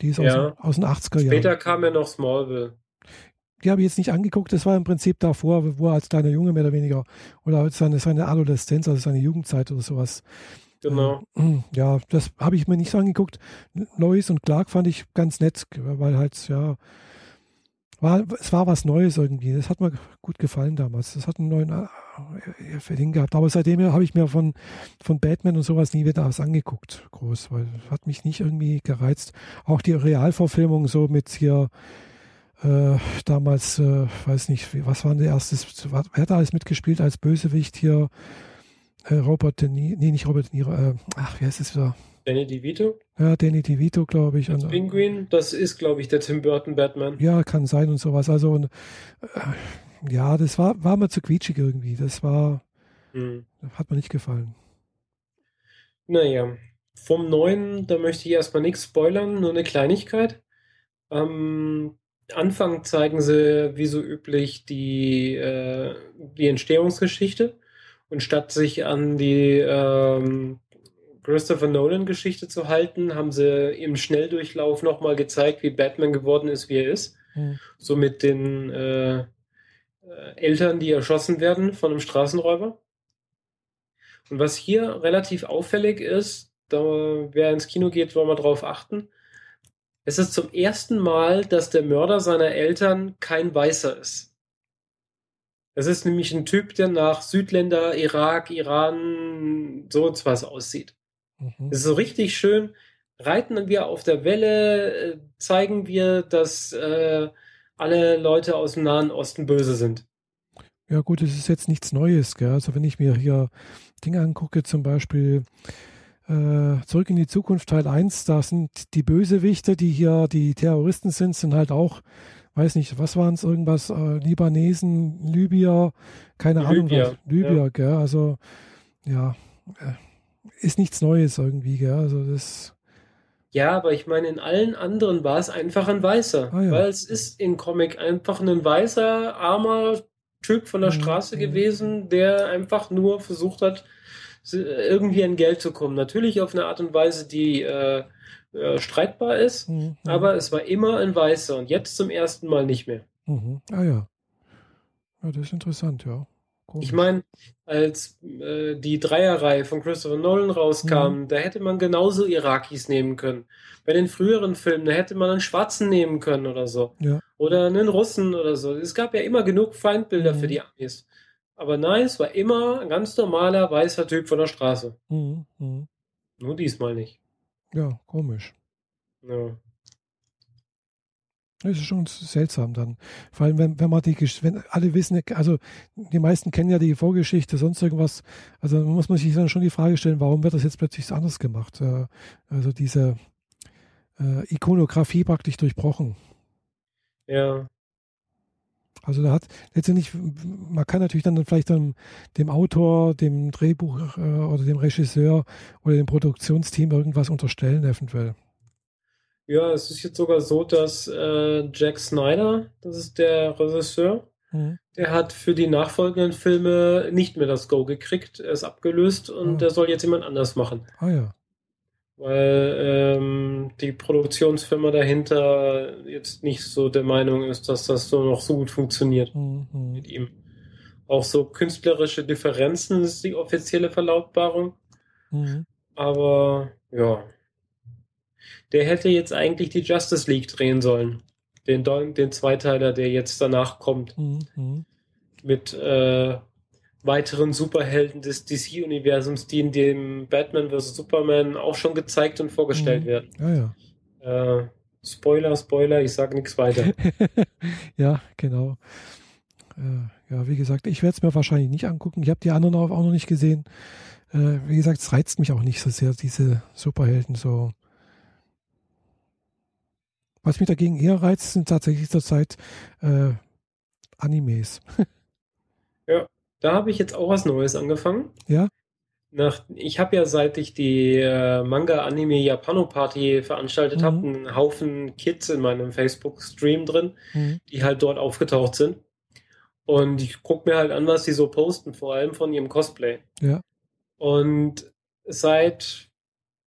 Die ist ja. aus, aus den 80er Jahren. Später kam ja noch Smallville. Die habe ich jetzt nicht angeguckt, das war im Prinzip davor, wo er als kleiner Junge mehr oder weniger, oder seine, seine Adoleszenz, also seine Jugendzeit oder sowas. Genau. Äh, ja, das habe ich mir nicht so angeguckt. Lois und Clark fand ich ganz nett, weil halt, ja, war, es war was Neues irgendwie. Das hat mir gut gefallen damals. Das hat einen neuen äh, Feeling gehabt. Aber seitdem habe ich mir von, von Batman und sowas nie wieder was angeguckt, groß, weil hat mich nicht irgendwie gereizt. Auch die Realverfilmung so mit hier äh, damals, äh, weiß nicht, was war der erste, wer hat da alles mitgespielt als Bösewicht hier? Äh, Robert De Niro, nee, nicht Robert De Niro, äh, ach, wie heißt es wieder? Danny DeVito? Ja, Danny DeVito, glaube ich. Als Penguin, das ist, glaube ich, der Tim Burton Batman. Ja, kann sein und sowas. Also, und, äh, ja, das war, war mir zu quietschig irgendwie. Das war, hm. hat mir nicht gefallen. Naja, vom neuen, da möchte ich erstmal nichts spoilern, nur eine Kleinigkeit. Am Anfang zeigen sie, wie so üblich, die, äh, die Entstehungsgeschichte. Und statt sich an die ähm, Christopher Nolan-Geschichte zu halten, haben sie im Schnelldurchlauf nochmal gezeigt, wie Batman geworden ist, wie er ist. Hm. So mit den äh, äh, Eltern, die erschossen werden von einem Straßenräuber. Und was hier relativ auffällig ist, da wer ins Kino geht, soll mal drauf achten. Es ist zum ersten Mal, dass der Mörder seiner Eltern kein Weißer ist. Es ist nämlich ein Typ, der nach Südländer, Irak, Iran, so was aussieht. Mhm. Das ist so richtig schön. Reiten wir auf der Welle, äh, zeigen wir, dass äh, alle Leute aus dem Nahen Osten böse sind. Ja gut, es ist jetzt nichts Neues. Gell? Also wenn ich mir hier Dinge angucke, zum Beispiel äh, Zurück in die Zukunft Teil 1, da sind die Bösewichte, die hier die Terroristen sind, sind halt auch, weiß nicht, was waren es, irgendwas, äh, Libanesen, Libyer, keine Libyer, Ahnung was, Libyer, ja. gell? Also ja, äh, ist nichts Neues irgendwie, gell? Also das ja, aber ich meine, in allen anderen war es einfach ein Weißer. Ah, ja. Weil es ist in Comic einfach ein weißer, armer Typ von der mhm. Straße mhm. gewesen, der einfach nur versucht hat, irgendwie an Geld zu kommen. Natürlich auf eine Art und Weise, die äh, äh, streitbar ist, mhm. aber es war immer ein Weißer und jetzt zum ersten Mal nicht mehr. Mhm. Ah ja. Ja, das ist interessant, ja. Komisch. Ich meine, als äh, die Dreierreihe von Christopher Nolan rauskam, mhm. da hätte man genauso Irakis nehmen können. Bei den früheren Filmen, da hätte man einen Schwarzen nehmen können oder so. Ja. Oder einen Russen oder so. Es gab ja immer genug Feindbilder mhm. für die Amis. Aber nein, es war immer ein ganz normaler weißer Typ von der Straße. Mhm. mhm. Nur diesmal nicht. Ja, komisch. Ja. Das ist schon seltsam dann. Vor allem, wenn, wenn man die, wenn alle wissen, also die meisten kennen ja die Vorgeschichte, sonst irgendwas. Also muss man sich dann schon die Frage stellen, warum wird das jetzt plötzlich anders gemacht? Äh, also diese äh, Ikonografie praktisch durchbrochen. Ja. Also da hat letztendlich, man kann natürlich dann vielleicht dem, dem Autor, dem Drehbuch äh, oder dem Regisseur oder dem Produktionsteam irgendwas unterstellen, eventuell. Ja, es ist jetzt sogar so, dass äh, Jack Snyder, das ist der Regisseur, mhm. der hat für die nachfolgenden Filme nicht mehr das Go gekriegt. Er ist abgelöst und mhm. der soll jetzt jemand anders machen. Ah ja. Weil ähm, die Produktionsfirma dahinter jetzt nicht so der Meinung ist, dass das so noch so gut funktioniert mhm. mit ihm. Auch so künstlerische Differenzen ist die offizielle Verlautbarung. Mhm. Aber ja, der hätte jetzt eigentlich die Justice League drehen sollen. Den, den Zweiteiler, der jetzt danach kommt. Mhm. Mit äh, weiteren Superhelden des DC-Universums, die in dem Batman vs. Superman auch schon gezeigt und vorgestellt mhm. werden. Ja, ja. Äh, Spoiler, Spoiler, ich sage nichts weiter. [laughs] ja, genau. Äh, ja, wie gesagt, ich werde es mir wahrscheinlich nicht angucken. Ich habe die anderen auch noch nicht gesehen. Äh, wie gesagt, es reizt mich auch nicht so sehr, diese Superhelden so was mich dagegen eher reizt, sind tatsächlich zurzeit äh, Animes. [laughs] da habe ich jetzt auch was Neues angefangen. Ja. Nach, ich habe ja, seit ich die äh, Manga-Anime Japano-Party veranstaltet mhm. habe, einen Haufen Kids in meinem Facebook-Stream drin, mhm. die halt dort aufgetaucht sind. Und ich gucke mir halt an, was sie so posten, vor allem von ihrem Cosplay. Ja. Und seit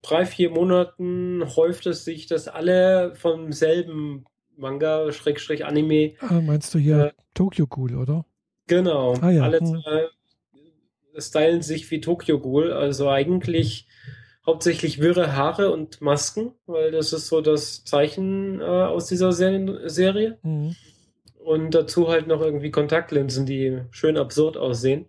drei, vier Monaten häuft es sich, dass alle vom selben Manga, Schrägstrich Anime. Ah, meinst du hier äh, Tokyo Ghoul, oder? Genau. Ah, ja. Alle äh, stylen sich wie Tokyo Ghoul, also eigentlich hauptsächlich wirre Haare und Masken, weil das ist so das Zeichen äh, aus dieser Serie. Mhm. Und dazu halt noch irgendwie Kontaktlinsen, die schön absurd aussehen.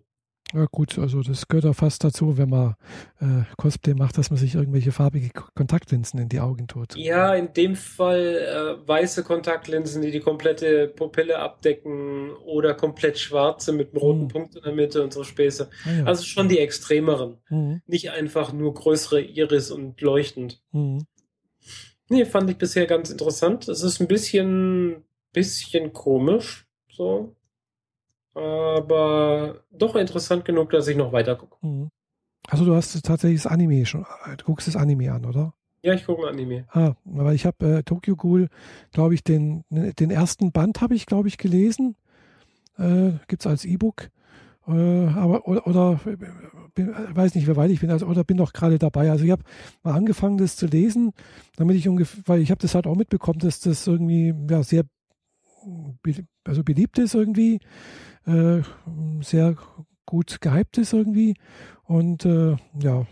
Ja gut, also das gehört auch fast dazu, wenn man äh, Cosplay macht, dass man sich irgendwelche farbige Kontaktlinsen in die Augen tut. Ja, in dem Fall äh, weiße Kontaktlinsen, die die komplette Pupille abdecken oder komplett schwarze mit einem roten mhm. Punkt in der Mitte und so Späße. Ah, ja. Also schon die extremeren. Mhm. Nicht einfach nur größere Iris und leuchtend. Mhm. Nee, fand ich bisher ganz interessant. Es ist ein bisschen, bisschen komisch, so aber doch interessant genug, dass ich noch weiter gucke. Mhm. Also du hast tatsächlich das Anime schon, du guckst das Anime an, oder? Ja, ich gucke ein Anime. Ah, weil ich habe äh, Tokyo Ghoul, glaube ich, den, den ersten Band habe ich, glaube ich, gelesen. Äh, Gibt es als E-Book. Äh, aber oder, oder bin, weiß nicht, wie weit ich bin, also oder bin noch gerade dabei. Also ich habe mal angefangen, das zu lesen, damit ich ungefähr, weil ich habe das halt auch mitbekommen, dass das irgendwie ja sehr also beliebt ist irgendwie, äh, sehr gut gehypt ist irgendwie. Und äh, ja,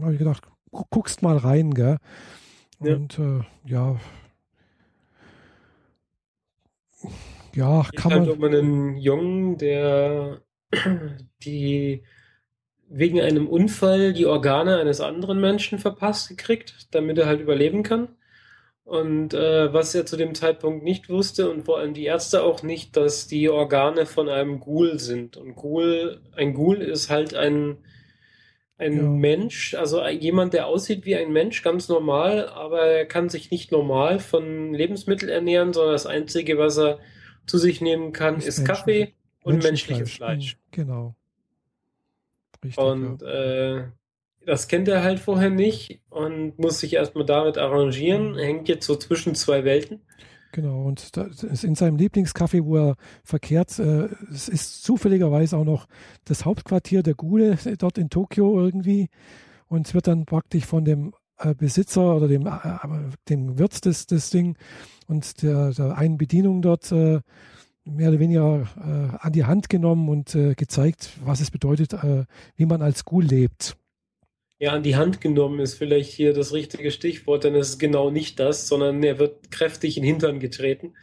habe ich gedacht, guckst mal rein, gell? Und ja, äh, ja. Ja, kann man. Halt um einen Jungen, der [clears throat] die wegen einem Unfall die Organe eines anderen Menschen verpasst gekriegt, damit er halt überleben kann. Und äh, was er zu dem Zeitpunkt nicht wusste und vor allem die Ärzte auch nicht, dass die Organe von einem Ghoul sind. Und Ghoul, ein Ghoul ist halt ein, ein ja. Mensch, also jemand, der aussieht wie ein Mensch, ganz normal, aber er kann sich nicht normal von Lebensmitteln ernähren, sondern das Einzige, was er zu sich nehmen kann, ist, ist Kaffee und menschliches Fleisch. Hm, genau. Richtig, und ja. äh, das kennt er halt vorher nicht und muss sich erstmal damit arrangieren. Er hängt jetzt so zwischen zwei Welten. Genau, und das ist in seinem Lieblingscafé, wo er verkehrt, äh, es ist zufälligerweise auch noch das Hauptquartier der Gule dort in Tokio irgendwie. Und es wird dann praktisch von dem äh, Besitzer oder dem, äh, dem Wirt des, des Ding und der, der einen Bedienung dort mehr oder weniger an die Hand genommen und gezeigt, was es bedeutet, wie man als Ghoul lebt ja, an die Hand genommen ist vielleicht hier das richtige Stichwort, denn es ist genau nicht das, sondern er wird kräftig in den Hintern getreten.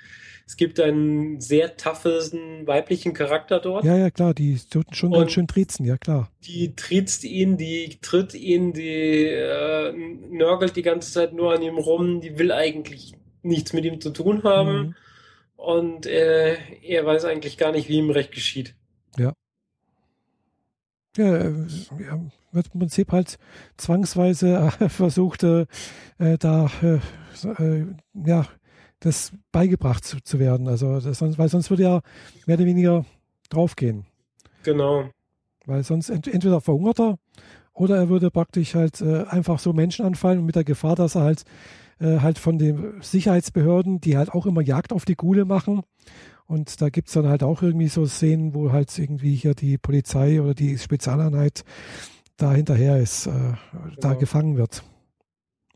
Es gibt einen sehr toughen weiblichen Charakter dort. Ja, ja, klar, die tut schon ganz schön triezen, ja klar. Die triezt ihn, die tritt ihn, die äh, nörgelt die ganze Zeit nur an ihm rum, die will eigentlich nichts mit ihm zu tun haben. Mhm. Und äh, er weiß eigentlich gar nicht, wie ihm recht geschieht. Ja. Ja, äh, ja, wird im Prinzip halt zwangsweise [laughs] äh, versucht, äh, äh da äh, äh, ja, das beigebracht zu, zu werden. Also das, weil sonst würde er mehr oder weniger draufgehen. Genau. Weil sonst ent, entweder verhungert er oder er würde praktisch halt einfach so Menschen anfallen und mit der Gefahr, dass er halt halt von den Sicherheitsbehörden, die halt auch immer Jagd auf die Gule machen, und da gibt es dann halt auch irgendwie so Szenen, wo halt irgendwie hier die Polizei oder die Spezialeinheit da hinterher ist, äh, genau. da gefangen wird.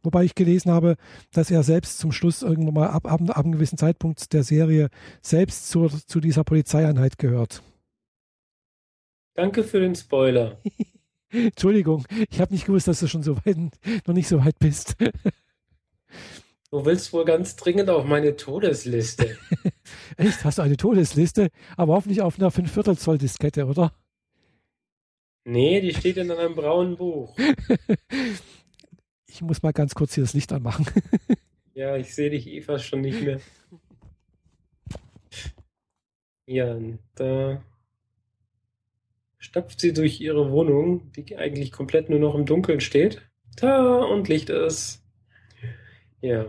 Wobei ich gelesen habe, dass er selbst zum Schluss irgendwann mal ab, ab, ab einem gewissen Zeitpunkt der Serie selbst zur, zu dieser Polizeieinheit gehört. Danke für den Spoiler. [laughs] Entschuldigung, ich habe nicht gewusst, dass du schon so weit, noch nicht so weit bist. [laughs] Du willst wohl ganz dringend auf meine Todesliste. [laughs] Echt? Hast du eine Todesliste? Aber hoffentlich auf einer 5 Viertel Zoll Diskette, oder? Nee, die steht in einem braunen Buch. [laughs] ich muss mal ganz kurz hier das Licht anmachen. [laughs] ja, ich sehe dich fast schon nicht mehr. Ja, da stapft sie durch ihre Wohnung, die eigentlich komplett nur noch im Dunkeln steht. Da und Licht ist. Ja.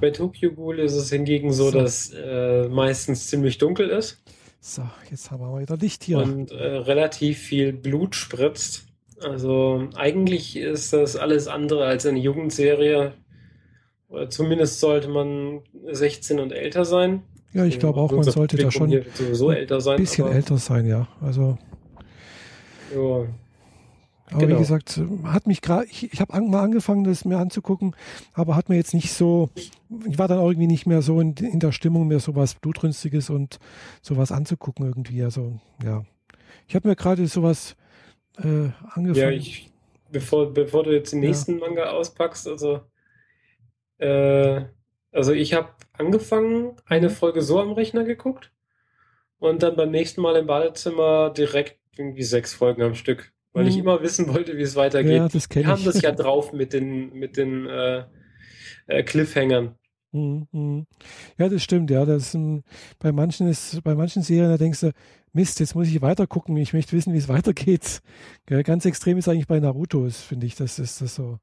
Bei Tokyo Ghoul ist es hingegen so, so. dass äh, meistens ziemlich dunkel ist. So, jetzt haben wir wieder Licht hier. Und äh, relativ viel Blut spritzt. Also eigentlich ist das alles andere als eine Jugendserie. Oder zumindest sollte man 16 und älter sein. Ja, ich glaube auch, man sollte da schon sowieso älter sein. Ein bisschen älter sein, ja. Also. Ja. Aber genau. wie gesagt, hat mich gerade, ich, ich habe mal angefangen, das mir anzugucken, aber hat mir jetzt nicht so, ich war dann irgendwie nicht mehr so in, in der Stimmung, mir sowas Blutrünstiges und sowas anzugucken irgendwie. Also ja, ich habe mir gerade sowas äh, angefangen. Ja, ich, bevor, bevor du jetzt den nächsten ja. Manga auspackst, also äh, also ich habe angefangen, eine mhm. Folge so am Rechner geguckt und dann beim nächsten Mal im Badezimmer direkt irgendwie sechs Folgen am Stück weil mhm. ich immer wissen wollte, wie es weitergeht. Ja, das Wir haben das ja drauf mit den, mit den äh, äh, Cliffhangern. Mhm, mhm. Ja, das stimmt, ja. Das ein, bei manchen ist, bei manchen Serien, da denkst du, Mist, jetzt muss ich weiter gucken, ich möchte wissen, wie es [laughs] weitergeht. Ja, ganz extrem ist eigentlich bei Naruto, finde ich, das ist das so.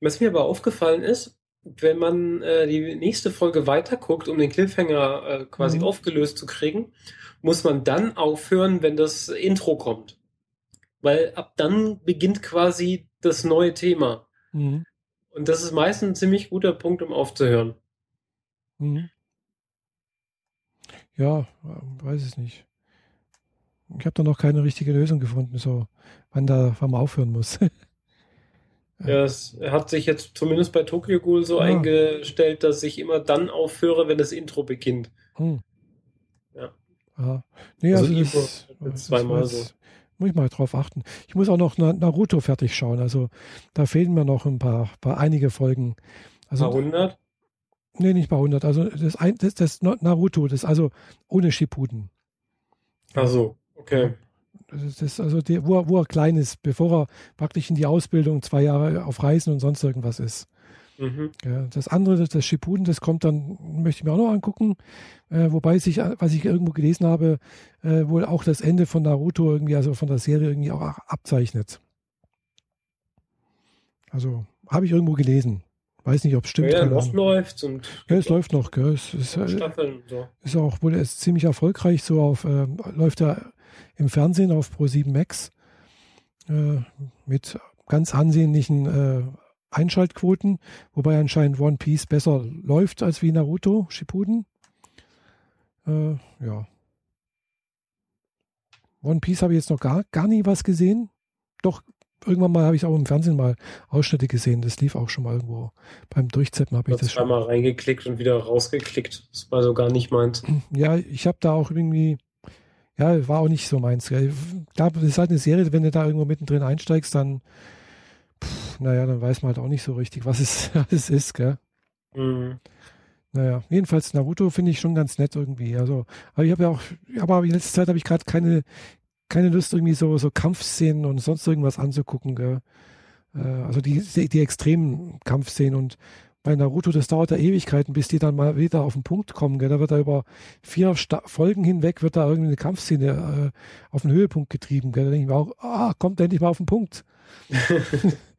Was mir aber aufgefallen ist, wenn man äh, die nächste Folge weiterguckt, um den Cliffhanger äh, quasi mhm. aufgelöst zu kriegen, muss man dann aufhören, wenn das Intro kommt. Weil ab dann beginnt quasi das neue Thema. Mhm. Und das ist meistens ein ziemlich guter Punkt, um aufzuhören. Mhm. Ja, weiß ich nicht. Ich habe da noch keine richtige Lösung gefunden, so wann da wann man aufhören muss. [laughs] ja, es hat sich jetzt zumindest bei Tokyo Ghoul so ja. eingestellt, dass ich immer dann aufhöre, wenn das Intro beginnt. Hm. Ja. Aha. Nee, also, also das, das zweimal das, so. Muss ich mal drauf achten. Ich muss auch noch Naruto fertig schauen. Also da fehlen mir noch ein paar, paar einige Folgen. Also, paar hundert? Nee, nicht bei 100. Also das, das, das Naruto, das also ohne Shippuden. Ach so, okay. Das ist also die, wo, er, wo er klein ist, bevor er praktisch in die Ausbildung zwei Jahre auf Reisen und sonst irgendwas ist. Mhm. Ja, das andere, das, das Shippuden, das kommt dann, möchte ich mir auch noch angucken. Äh, wobei sich, was ich irgendwo gelesen habe, äh, wohl auch das Ende von Naruto irgendwie, also von der Serie irgendwie auch abzeichnet. Also habe ich irgendwo gelesen. Weiß nicht, ob es stimmt. Ja, noch läuft und ja, es läuft noch. Gell. Es ist, äh, Staffeln so. ist auch wohl ist ziemlich erfolgreich. So auf äh, läuft er im Fernsehen auf Pro 7 Max äh, mit ganz ansehnlichen äh, Einschaltquoten, wobei anscheinend One Piece besser läuft als wie Naruto Shippuden. Äh, ja. One Piece habe ich jetzt noch gar, gar nie was gesehen. Doch irgendwann mal habe ich auch im Fernsehen mal Ausschnitte gesehen. Das lief auch schon mal irgendwo. Beim Durchzeppen habe ich das schon. mal reingeklickt und wieder rausgeklickt. Das war so gar nicht meins. Ja, ich habe da auch irgendwie, ja, war auch nicht so meins. Gell. Klar, das ist halt eine Serie, wenn du da irgendwo mittendrin einsteigst, dann, pff, naja, dann weiß man halt auch nicht so richtig, was es, [laughs] was es ist, gell. Mhm. Naja, jedenfalls Naruto finde ich schon ganz nett irgendwie. Also, aber ich habe ja auch, aber in letzter Zeit habe ich gerade keine, keine Lust, irgendwie so, so Kampfszenen und sonst irgendwas anzugucken. Gell? Äh, also die, die extremen Kampfszenen und bei Naruto, das dauert ja Ewigkeiten, bis die dann mal wieder auf den Punkt kommen. Gell? Da wird da über vier Sta Folgen hinweg wird da irgendwie eine Kampfszene äh, auf den Höhepunkt getrieben. Gell? Da denke ich mir auch, ah, kommt endlich mal auf den Punkt. [laughs] [laughs]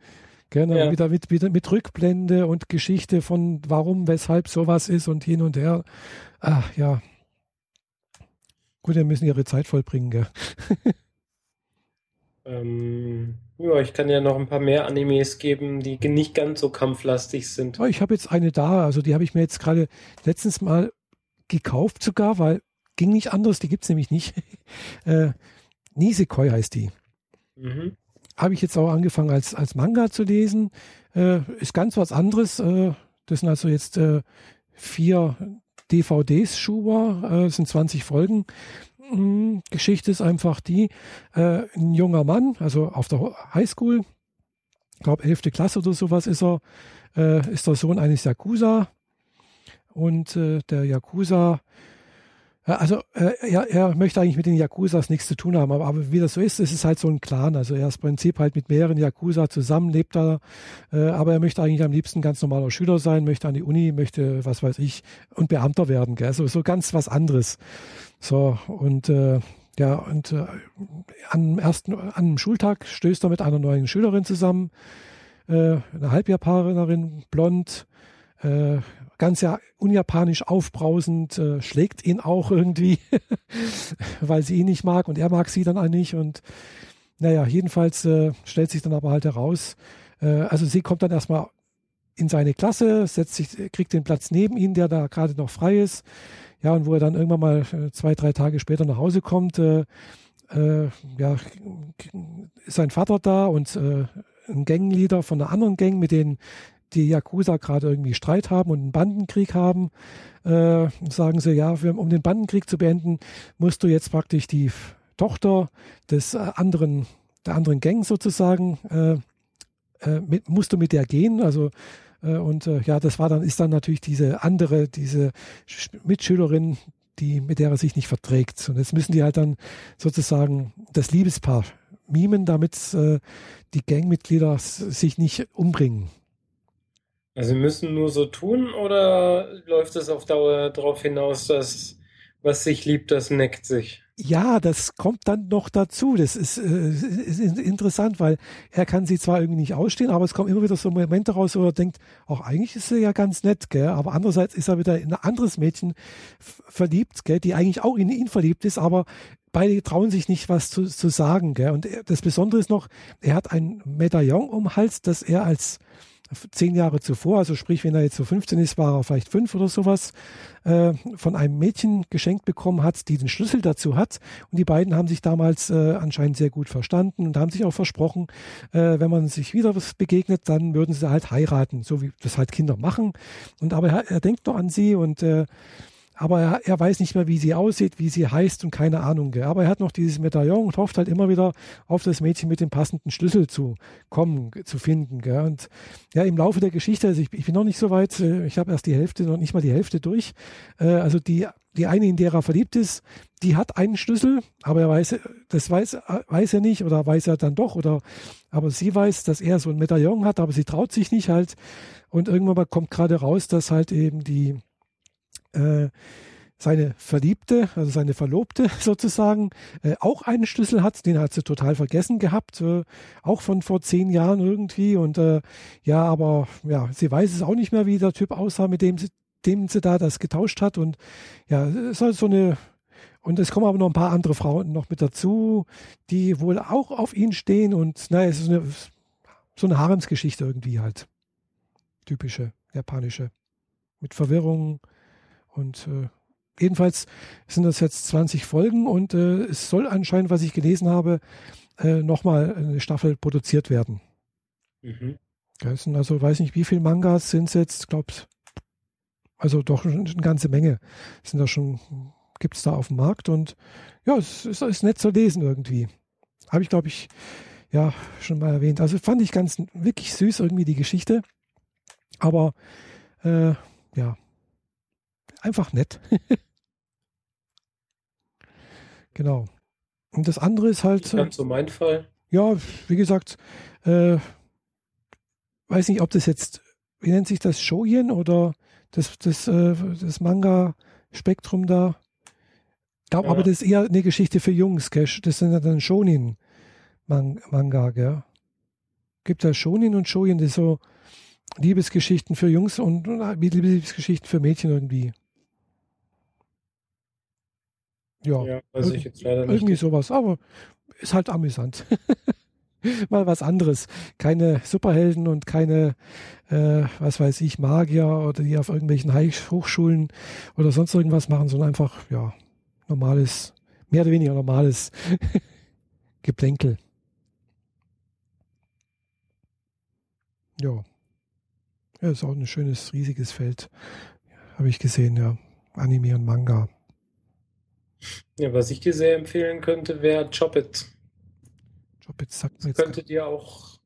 Gerne ja. wieder mit, wieder mit Rückblende und Geschichte von warum, weshalb sowas ist und hin und her. Ach ja, Gut, die müssen ihre Zeit vollbringen, gell? [laughs] ähm, ja, ich kann ja noch ein paar mehr Animes geben, die nicht ganz so kampflastig sind. Oh, ich habe jetzt eine da, also die habe ich mir jetzt gerade letztens mal gekauft sogar, weil ging nicht anders, die gibt es nämlich nicht. [laughs] äh, Nisekoi heißt die. Mhm. Habe ich jetzt auch angefangen als, als Manga zu lesen. Äh, ist ganz was anderes. Äh, das sind also jetzt äh, vier DVDs Schuber, äh, sind 20 Folgen. Hm, Geschichte ist einfach die, äh, ein junger Mann, also auf der Highschool, ich glaube 11. Klasse oder sowas ist er, äh, ist der Sohn eines Yakuza und der Yakuza also äh, er, er möchte eigentlich mit den Yakuzas nichts zu tun haben, aber, aber wie das so ist, ist es halt so ein Clan. Also er ist im Prinzip halt mit mehreren Yakuza zusammen, lebt da, äh, aber er möchte eigentlich am liebsten ganz normaler Schüler sein, möchte an die Uni, möchte, was weiß ich, und Beamter werden. Gell? So, so ganz was anderes. So, und äh, ja, und äh, am ersten, an einem Schultag stößt er mit einer neuen Schülerin zusammen, äh, eine Halbjapanerin, blond, äh, ganz ja unjapanisch aufbrausend, äh, schlägt ihn auch irgendwie, [laughs] weil sie ihn nicht mag und er mag sie dann auch nicht. Und naja, jedenfalls äh, stellt sich dann aber halt heraus, äh, also sie kommt dann erstmal in seine Klasse, setzt sich, kriegt den Platz neben ihn, der da gerade noch frei ist. Ja, und wo er dann irgendwann mal äh, zwei, drei Tage später nach Hause kommt, äh, äh, ja, ist sein Vater da und äh, ein Gangleader von einer anderen Gang, mit denen die Yakuza gerade irgendwie Streit haben und einen Bandenkrieg haben, äh, sagen sie, ja, um den Bandenkrieg zu beenden, musst du jetzt praktisch die Tochter des äh, anderen, der anderen Gang sozusagen, äh, äh, mit, musst du mit der gehen, also äh, und äh, ja, das war dann, ist dann natürlich diese andere, diese Mitschülerin, die, mit der er sich nicht verträgt. Und jetzt müssen die halt dann sozusagen das Liebespaar mimen, damit äh, die Gangmitglieder sich nicht umbringen. Also müssen nur so tun oder läuft es auf Dauer darauf hinaus, dass was sich liebt, das neckt sich? Ja, das kommt dann noch dazu. Das ist, äh, ist, interessant, weil er kann sie zwar irgendwie nicht ausstehen, aber es kommen immer wieder so Momente raus, wo er denkt, auch eigentlich ist sie ja ganz nett, gell? aber andererseits ist er wieder in ein anderes Mädchen verliebt, gell? die eigentlich auch in ihn verliebt ist, aber beide trauen sich nicht, was zu, zu sagen. Gell? Und das Besondere ist noch, er hat ein Medaillon um Hals, das er als zehn Jahre zuvor, also sprich, wenn er jetzt so 15 ist, war er vielleicht fünf oder sowas, äh, von einem Mädchen geschenkt bekommen hat, die den Schlüssel dazu hat. Und die beiden haben sich damals äh, anscheinend sehr gut verstanden und haben sich auch versprochen, äh, wenn man sich wieder begegnet, dann würden sie halt heiraten, so wie das halt Kinder machen. Und aber er, er denkt noch an sie und äh, aber er, er, weiß nicht mehr, wie sie aussieht, wie sie heißt und keine Ahnung. Aber er hat noch dieses Medaillon und hofft halt immer wieder auf das Mädchen mit dem passenden Schlüssel zu kommen, zu finden. Gell. Und ja, im Laufe der Geschichte, also ich, ich bin noch nicht so weit, äh, ich habe erst die Hälfte, noch nicht mal die Hälfte durch. Äh, also die, die eine, in der er verliebt ist, die hat einen Schlüssel, aber er weiß, das weiß, weiß er nicht oder weiß er dann doch oder, aber sie weiß, dass er so ein Medaillon hat, aber sie traut sich nicht halt. Und irgendwann mal kommt gerade raus, dass halt eben die, äh, seine Verliebte, also seine Verlobte [laughs] sozusagen, äh, auch einen Schlüssel hat. Den hat sie total vergessen gehabt, äh, auch von vor zehn Jahren irgendwie. Und äh, ja, aber ja, sie weiß es auch nicht mehr, wie der Typ aussah, mit dem sie, dem sie da das getauscht hat. Und ja, es ist halt so eine. Und es kommen aber noch ein paar andere Frauen noch mit dazu, die wohl auch auf ihn stehen. Und naja, es ist eine, so eine Haremsgeschichte irgendwie halt. Typische japanische. Mit Verwirrung, und äh, jedenfalls sind das jetzt 20 Folgen und äh, es soll anscheinend, was ich gelesen habe, äh, nochmal eine Staffel produziert werden. Mhm. Das sind also, weiß nicht, wie viele Mangas sind es jetzt, glaub's. Also doch eine ganze Menge sind da schon, gibt es da auf dem Markt und ja, es ist, ist nett zu lesen irgendwie. Habe ich, glaube ich, ja, schon mal erwähnt. Also fand ich ganz wirklich süß irgendwie die Geschichte. Aber äh, ja, einfach nett. [laughs] genau. Und das andere ist halt. Ganz so mein Fall. Ja, wie gesagt, äh, weiß nicht, ob das jetzt, wie nennt sich das, Shoyen oder das, das, äh, das Manga-Spektrum da. Ich glaube ja. aber, das ist eher eine Geschichte für Jungs, gell? Das sind ja dann Shonin-Manga, gell? Gibt ja Shonin und Shoyen, das ist so Liebesgeschichten für Jungs und Liebesgeschichten für Mädchen irgendwie. Ja, ja weiß ich jetzt leider nicht. Irgendwie sowas, aber ist halt amüsant. [laughs] Mal was anderes. Keine Superhelden und keine, äh, was weiß ich, Magier oder die auf irgendwelchen Hochschulen oder sonst irgendwas machen, sondern einfach, ja, normales, mehr oder weniger normales [laughs] Geplänkel. Ja. Ja, ist auch ein schönes, riesiges Feld. Habe ich gesehen, ja. Anime und Manga. Ja, was ich dir sehr empfehlen könnte, wäre Chop It. Chop It sagt mir jetzt könnte dir auch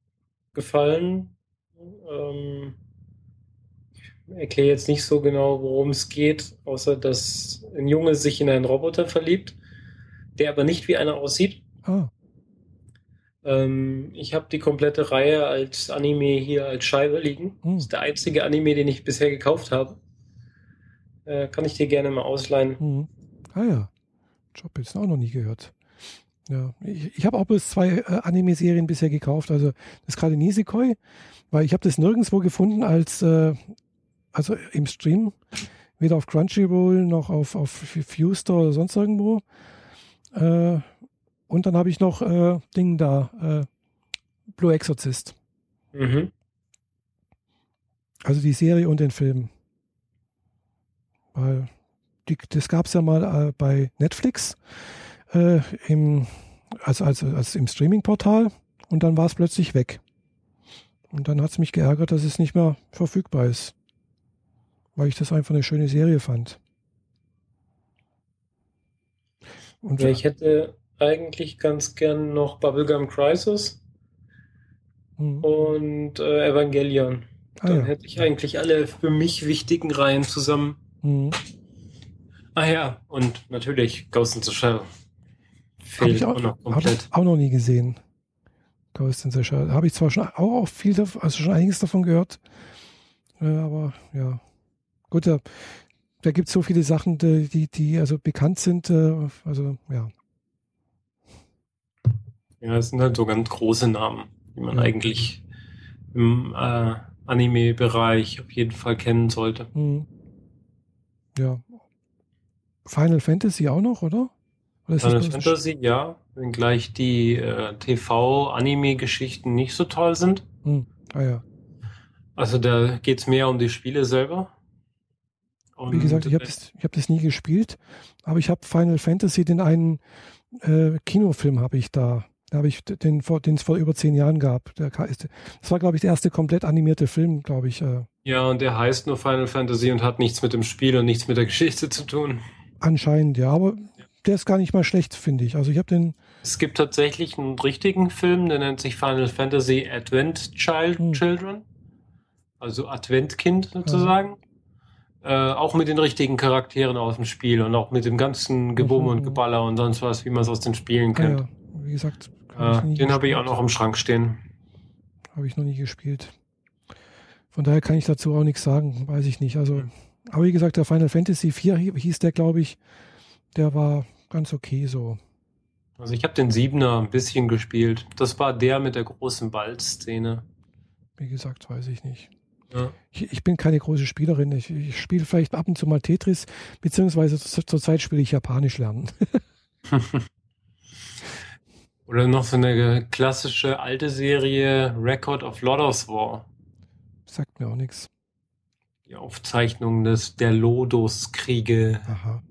gefallen. Ähm, ich erkläre jetzt nicht so genau, worum es geht, außer dass ein Junge sich in einen Roboter verliebt, der aber nicht wie einer aussieht. Ah. Ähm, ich habe die komplette Reihe als Anime hier als Scheibe liegen. Hm. Das ist der einzige Anime, den ich bisher gekauft habe. Äh, kann ich dir gerne mal ausleihen. Hm. Ah ja. Job jetzt auch noch nie gehört. Ja, ich, ich habe auch bis zwei äh, Anime-Serien bisher gekauft. Also das ist gerade Nisekoi, weil ich habe das nirgendwo gefunden als äh, also im Stream, weder auf Crunchyroll noch auf auf Fused oder sonst irgendwo. Äh, und dann habe ich noch äh, Ding da, äh, Blue Exorcist. Mhm. Also die Serie und den Film. Weil die, das gab es ja mal äh, bei Netflix äh, im, als, als, als im Streaming-Portal und dann war es plötzlich weg. Und dann hat es mich geärgert, dass es nicht mehr verfügbar ist. Weil ich das einfach eine schöne Serie fand. Und ja, ich hätte eigentlich ganz gern noch Bubblegum Crisis mhm. und äh, Evangelion. Ah, dann ja. hätte ich eigentlich alle für mich wichtigen Reihen zusammen. Mhm. Ah ja, und natürlich Ghost in the Shell. Fehlt auch, auch, noch komplett. auch noch nie gesehen. Ghost in the Shell. Habe ich zwar schon auch viel davon, also schon einiges davon gehört. Äh, aber ja. Gut, da, da gibt es so viele Sachen, die, die also bekannt sind. Äh, also ja, Ja, das sind halt so ganz große Namen, die man ja. eigentlich im äh, Anime-Bereich auf jeden Fall kennen sollte. Mhm. Ja. Final Fantasy auch noch, oder? oder Final Fantasy, ja. Wenngleich die äh, TV-Anime-Geschichten nicht so toll sind. Mhm. Ah ja. Also da geht es mehr um die Spiele selber. Und Wie gesagt, ich habe das, hab das nie gespielt, aber ich habe Final Fantasy, den einen äh, Kinofilm habe ich da. Da habe ich den, den es vor über zehn Jahren gab. Der, das war, glaube ich, der erste komplett animierte Film, glaube ich. Äh. Ja, und der heißt nur Final Fantasy und hat nichts mit dem Spiel und nichts mit der [laughs] Geschichte zu tun. Anscheinend, ja, aber der ist gar nicht mal schlecht, finde ich. Also ich habe den. Es gibt tatsächlich einen richtigen Film, der nennt sich Final Fantasy Advent Child hm. Children. Also Adventkind sozusagen. Ja. Äh, auch mit den richtigen Charakteren aus dem Spiel und auch mit dem ganzen Gebumme mhm. und Geballer und sonst was, wie man es aus den Spielen kennt. Ja, wie gesagt. Äh, den habe ich auch noch im Schrank stehen. Habe ich noch nie gespielt. Von daher kann ich dazu auch nichts sagen, weiß ich nicht. Also, aber wie gesagt, der Final Fantasy 4 hieß der, glaube ich, der war ganz okay so. Also ich habe den Siebener ein bisschen gespielt. Das war der mit der großen Waldszene. Wie gesagt, weiß ich nicht. Ja. Ich, ich, bin keine große Spielerin. Ich, ich spiele vielleicht ab und zu mal Tetris, beziehungsweise zurzeit spiele ich Japanisch lernen. [laughs] Oder noch so eine klassische alte Serie Record of Lodos War. Sagt mir auch nichts. Die Aufzeichnung des der Lodos-Kriege. Aha.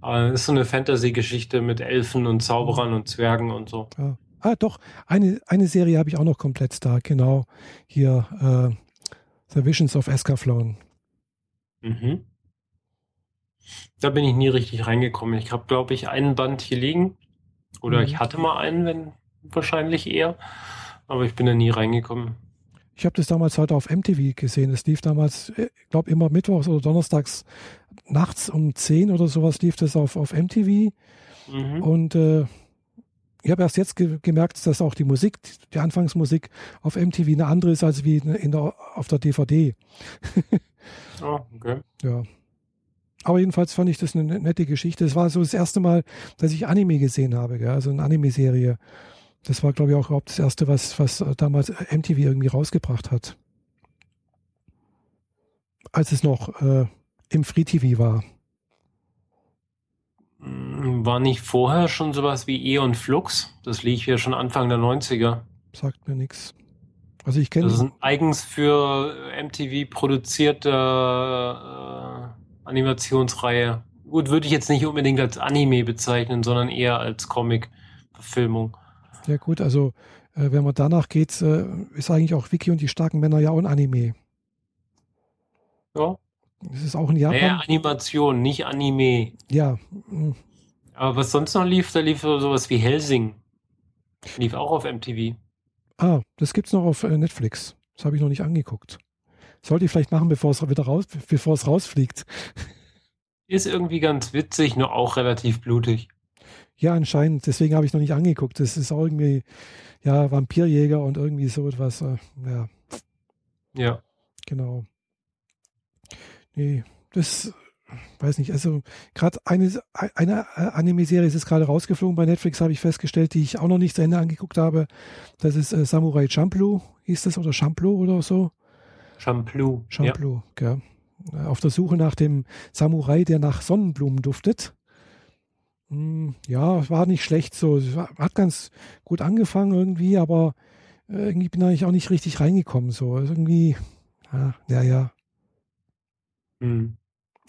Aber ist so eine Fantasy-Geschichte mit Elfen und Zauberern und Zwergen und so. Ja. Ah, doch, eine, eine Serie habe ich auch noch komplett da, genau. Hier, äh, The Visions of Escaflowne. Mhm. Da bin ich nie richtig reingekommen. Ich habe, glaube ich, einen Band hier liegen. Oder mhm. ich hatte mal einen, wenn wahrscheinlich eher. Aber ich bin da nie reingekommen. Ich habe das damals halt auf MTV gesehen. Es lief damals, ich äh, glaube, immer mittwochs oder donnerstags nachts um 10 oder sowas lief das auf, auf MTV. Mhm. Und äh, ich habe erst jetzt ge gemerkt, dass auch die Musik, die Anfangsmusik auf MTV eine andere ist als wie in der, auf der DVD. oh, okay. Ja. Aber jedenfalls fand ich das eine nette Geschichte. Es war so das erste Mal, dass ich Anime gesehen habe, gell? also eine Anime-Serie. Das war, glaube ich, auch überhaupt das erste, was, was damals MTV irgendwie rausgebracht hat. Als es noch äh, im Free TV war. War nicht vorher schon sowas wie Eon Flux? Das lief ja schon Anfang der 90er. Sagt mir nichts. Also ich kenne. Das ist ein eigens für MTV produzierte äh, Animationsreihe. Gut, würde ich jetzt nicht unbedingt als Anime bezeichnen, sondern eher als Comic-Verfilmung. Ja gut, also äh, wenn man danach geht, äh, ist eigentlich auch Wiki und die starken Männer ja auch ein Anime. Ja. Das ist auch in Japan. Naja, Animation, nicht Anime. Ja. Aber was sonst noch lief, da lief sowas wie Helsing. Lief auch auf MTV. Ah, das gibt's noch auf äh, Netflix. Das habe ich noch nicht angeguckt. Sollte ich vielleicht machen, bevor es wieder raus, bevor es rausfliegt. Ist irgendwie ganz witzig, nur auch relativ blutig. Ja, anscheinend. Deswegen habe ich noch nicht angeguckt. Das ist auch irgendwie, ja, Vampirjäger und irgendwie so etwas. Äh, ja. Ja. Genau. Nee, das weiß nicht. Also gerade eine, eine Anime-Serie ist gerade rausgeflogen bei Netflix, habe ich festgestellt, die ich auch noch nicht zu Ende angeguckt habe. Das ist äh, Samurai Champloo, hieß das, oder Champloo oder so. Champloo. Champloo, ja. ja. Auf der Suche nach dem Samurai, der nach Sonnenblumen duftet. Hm, ja, war nicht schlecht so. Hat ganz gut angefangen irgendwie, aber äh, irgendwie bin ich auch nicht richtig reingekommen. So also irgendwie, ja, ja, ja. Mhm.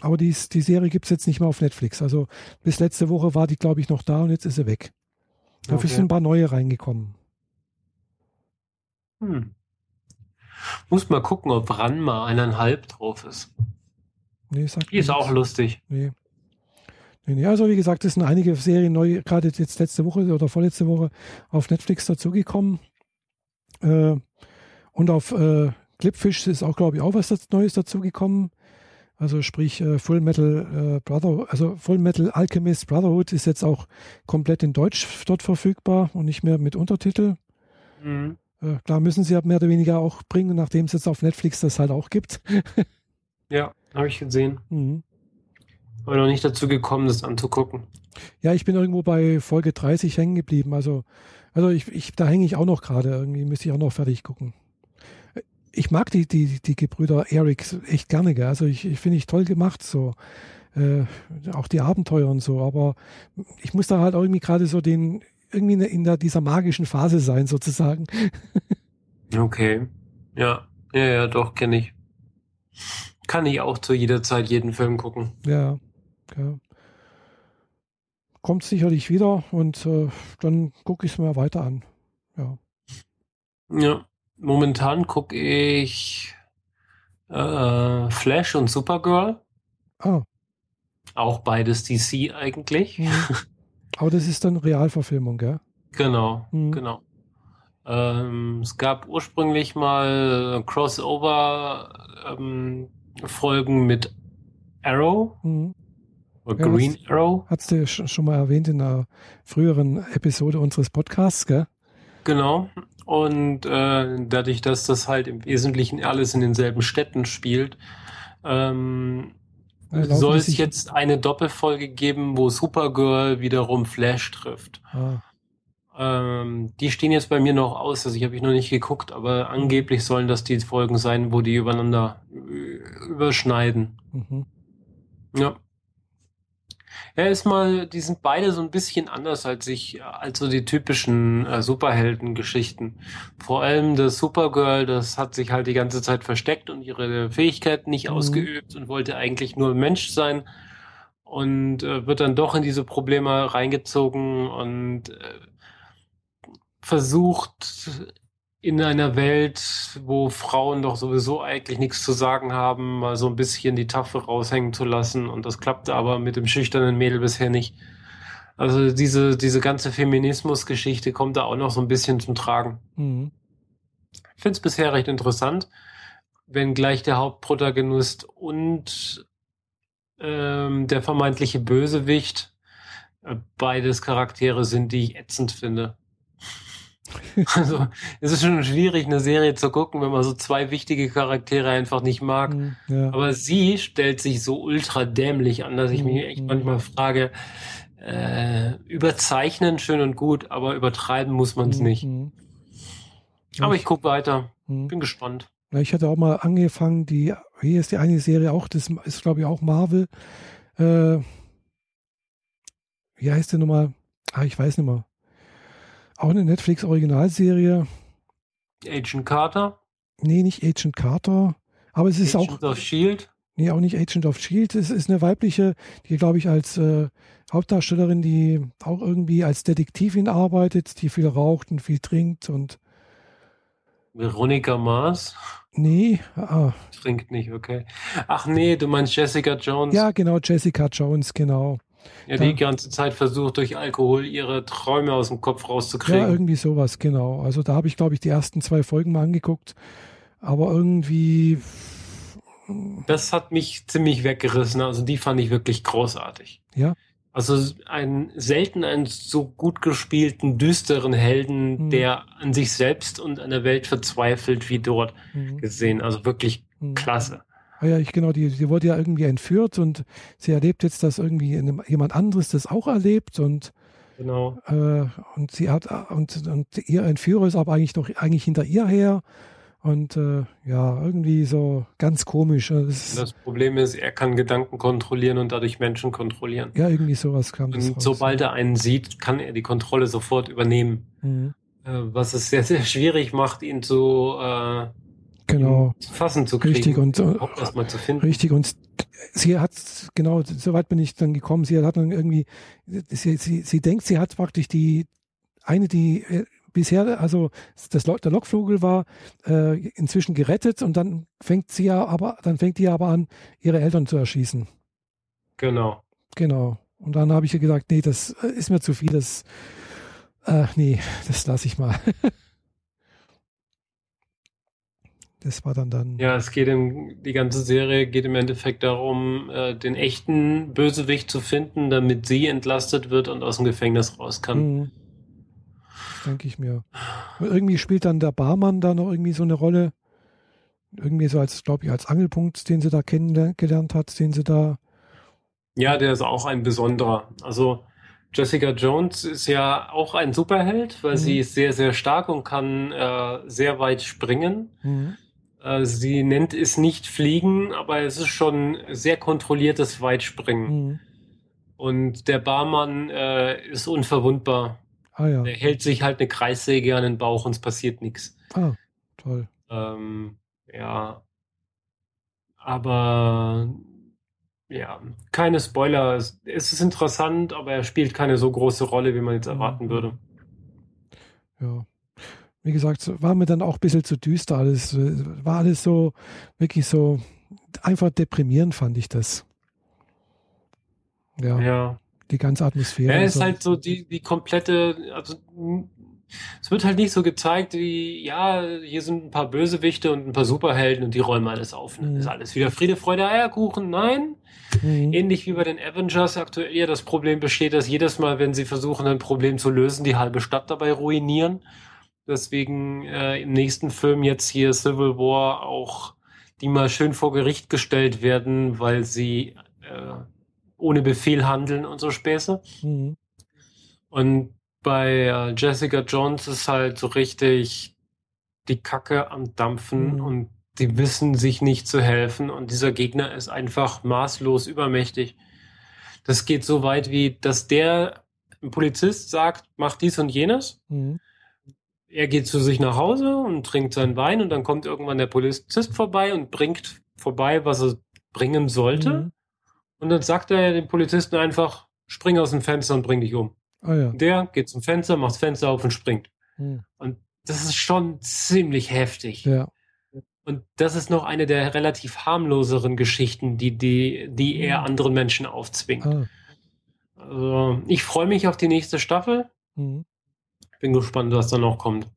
Aber die, die Serie gibt es jetzt nicht mehr auf Netflix. Also bis letzte Woche war die, glaube ich, noch da und jetzt ist sie weg. Dafür okay. sind ein paar neue reingekommen. Hm. Muss mal gucken, ob Ranma eineinhalb drauf ist. Nee, die ist auch lustig. Nee. Nee, Also wie gesagt, es sind einige Serien neu, gerade jetzt letzte Woche oder vorletzte Woche auf Netflix dazugekommen. Äh, und auf äh, Clipfish ist auch, glaube ich, auch was Neues dazugekommen. Also sprich äh, Full Metal äh, Brother, also Full Metal Alchemist Brotherhood ist jetzt auch komplett in Deutsch dort verfügbar und nicht mehr mit Untertitel. Mhm. Äh, klar müssen sie ja mehr oder weniger auch bringen, nachdem es jetzt auf Netflix das halt auch gibt. [laughs] ja, habe ich gesehen. Mhm. Aber noch nicht dazu gekommen, das anzugucken. Ja, ich bin irgendwo bei Folge 30 hängen geblieben. Also Also ich, ich da hänge ich auch noch gerade. Irgendwie müsste ich auch noch fertig gucken. Ich mag die, die, die Gebrüder Eric echt gerne, gell? Also ich, ich finde ich toll gemacht, so. Äh, auch die Abenteuer und so, aber ich muss da halt auch irgendwie gerade so den, irgendwie in der, dieser magischen Phase sein, sozusagen. [laughs] Okay. Ja, ja, ja, doch, kenne ich. Kann ich auch zu jeder Zeit jeden Film gucken. Ja, ja. Kommt sicherlich wieder und äh, dann gucke ich es mir weiter an. Ja. Ja, momentan gucke ich äh, Flash und Supergirl. Ah. Auch beides DC eigentlich. Mhm. Aber das ist dann Realverfilmung, gell? Genau, mhm. genau. Ähm, es gab ursprünglich mal Crossover-Folgen ähm, mit Arrow. Mhm. Oder ja, Green hast, Arrow. Hast du schon mal erwähnt in einer früheren Episode unseres Podcasts, gell? Genau. Und äh, dadurch, dass das halt im Wesentlichen alles in denselben Städten spielt, ähm, soll es jetzt eine Doppelfolge geben, wo Supergirl wiederum Flash trifft. Ah. Ähm, die stehen jetzt bei mir noch aus, also ich habe ich noch nicht geguckt, aber angeblich sollen das die Folgen sein, wo die übereinander äh, überschneiden. Mhm. Ja. Ja, ist mal, die sind beide so ein bisschen anders als ich, als so die typischen äh, Superhelden-Geschichten. Vor allem das Supergirl, das hat sich halt die ganze Zeit versteckt und ihre Fähigkeiten nicht mhm. ausgeübt und wollte eigentlich nur Mensch sein und äh, wird dann doch in diese Probleme reingezogen und äh, versucht in einer Welt, wo Frauen doch sowieso eigentlich nichts zu sagen haben, mal so ein bisschen die Tafel raushängen zu lassen. Und das klappte aber mit dem schüchternen Mädel bisher nicht. Also diese, diese ganze Feminismus-Geschichte kommt da auch noch so ein bisschen zum Tragen. Mhm. Ich finde es bisher recht interessant, wenn gleich der Hauptprotagonist und ähm, der vermeintliche Bösewicht äh, beides Charaktere sind, die ich ätzend finde. [laughs] Also es ist schon schwierig, eine Serie zu gucken, wenn man so zwei wichtige Charaktere einfach nicht mag. Mhm, ja. Aber sie stellt sich so ultra dämlich an, dass ich mich echt mhm. manchmal frage, äh, überzeichnen schön und gut, aber übertreiben muss man es mhm, nicht. Aber ich gucke weiter. Bin gespannt. Ich hatte auch mal angefangen, die, hier ist die eine Serie auch, das ist glaube ich auch Marvel. Äh, wie heißt der nochmal? Ah, ich weiß nicht mehr. Auch eine Netflix-Originalserie. Agent Carter? Nee, nicht Agent Carter. Aber es ist Agent auch. Agent of Shield? Nee, auch nicht Agent of Shield. Es ist eine weibliche, die, glaube ich, als äh, Hauptdarstellerin, die auch irgendwie als Detektivin arbeitet, die viel raucht und viel trinkt und. Veronika Mars? Nee, ah. Trinkt nicht, okay. Ach nee, du meinst Jessica Jones? Ja, genau, Jessica Jones, genau. Ja, die ganze Zeit versucht, durch Alkohol ihre Träume aus dem Kopf rauszukriegen. Ja, irgendwie sowas, genau. Also da habe ich, glaube ich, die ersten zwei Folgen mal angeguckt. Aber irgendwie. Das hat mich ziemlich weggerissen. Also die fand ich wirklich großartig. Ja. Also ein selten einen so gut gespielten, düsteren Helden, mhm. der an sich selbst und an der Welt verzweifelt wie dort mhm. gesehen. Also wirklich mhm. klasse. Ah ja, ich genau, die, die wurde ja irgendwie entführt und sie erlebt jetzt, dass irgendwie jemand anderes das auch erlebt und genau. Äh, und sie hat und, und ihr Entführer ist aber eigentlich noch eigentlich hinter ihr her und äh, ja, irgendwie so ganz komisch. Das, das, Problem ist, er kann Gedanken kontrollieren und dadurch Menschen kontrollieren. Ja, irgendwie sowas kam Und sobald er einen sieht, kann er die Kontrolle sofort übernehmen. Mhm. Äh, was es sehr, sehr schwierig macht, ihn zu äh, genau. fassen zu kriegen. Richtig und auch mal zu finden. Richtig und sie hat genau, soweit bin ich dann gekommen. Sie hat dann irgendwie, sie, sie, sie denkt, sie hat praktisch die eine, die äh, bisher, also das, der Lockvogel war äh, inzwischen gerettet und dann fängt sie ja aber, dann fängt die aber an, ihre Eltern zu erschießen. Genau. Genau. Und dann habe ich ihr gesagt, nee, das äh, ist mir zu viel, das, äh, nee, das lasse ich mal. [laughs] Das war dann dann. Ja, es geht im, die ganze Serie geht im Endeffekt darum, äh, den echten Bösewicht zu finden, damit sie entlastet wird und aus dem Gefängnis raus kann. Mhm. Denke ich mir. Und irgendwie spielt dann der Barmann da noch irgendwie so eine Rolle. Irgendwie so als, glaube ich, als Angelpunkt, den sie da kennengelernt hat, den sie da. Ja, der ist auch ein besonderer. Also Jessica Jones ist ja auch ein Superheld, weil mhm. sie ist sehr, sehr stark und kann äh, sehr weit springen. Mhm. Äh, sie nennt es nicht Fliegen, aber es ist schon sehr kontrolliertes Weitspringen. Mhm. Und der Barmann äh, ist unverwundbar. Ah, ja. Er hält sich halt eine Kreissäge an den Bauch und es passiert nichts. Ah, toll. Ähm, ja. Aber ja, keine Spoiler. Es ist interessant, aber er spielt keine so große Rolle, wie man jetzt erwarten würde. Ja. Wie gesagt, war mir dann auch ein bisschen zu düster alles. War alles so, wirklich so einfach deprimierend, fand ich das. Ja. ja. Die ganze Atmosphäre. Ja, ist so. halt so die, die komplette, also es wird halt nicht so gezeigt wie, ja, hier sind ein paar Bösewichte und ein paar Superhelden und die räumen alles auf. Mhm. Ist alles wieder Friede, Freude, Eierkuchen. Nein. Mhm. Ähnlich wie bei den Avengers aktuell ja das Problem besteht, dass jedes Mal, wenn sie versuchen, ein Problem zu lösen, die halbe Stadt dabei ruinieren. Deswegen äh, im nächsten Film jetzt hier Civil War auch die mal schön vor Gericht gestellt werden, weil sie äh, ohne Befehl handeln und so Späße. Mhm. Und bei äh, Jessica Jones ist halt so richtig die Kacke am Dampfen mhm. und die wissen sich nicht zu helfen und dieser Gegner ist einfach maßlos übermächtig. Das geht so weit wie, dass der ein Polizist sagt, mach dies und jenes. Mhm. Er geht zu sich nach Hause und trinkt seinen Wein und dann kommt irgendwann der Polizist vorbei und bringt vorbei, was er bringen sollte. Mhm. Und dann sagt er dem Polizisten einfach, spring aus dem Fenster und bring dich um. Ah, ja. Der geht zum Fenster, macht das Fenster auf und springt. Hm. Und das ist schon ziemlich heftig. Ja. Und das ist noch eine der relativ harmloseren Geschichten, die, die, die er hm. anderen Menschen aufzwingt. Ah. Also, ich freue mich auf die nächste Staffel. Mhm. Bin gespannt, was da noch kommt.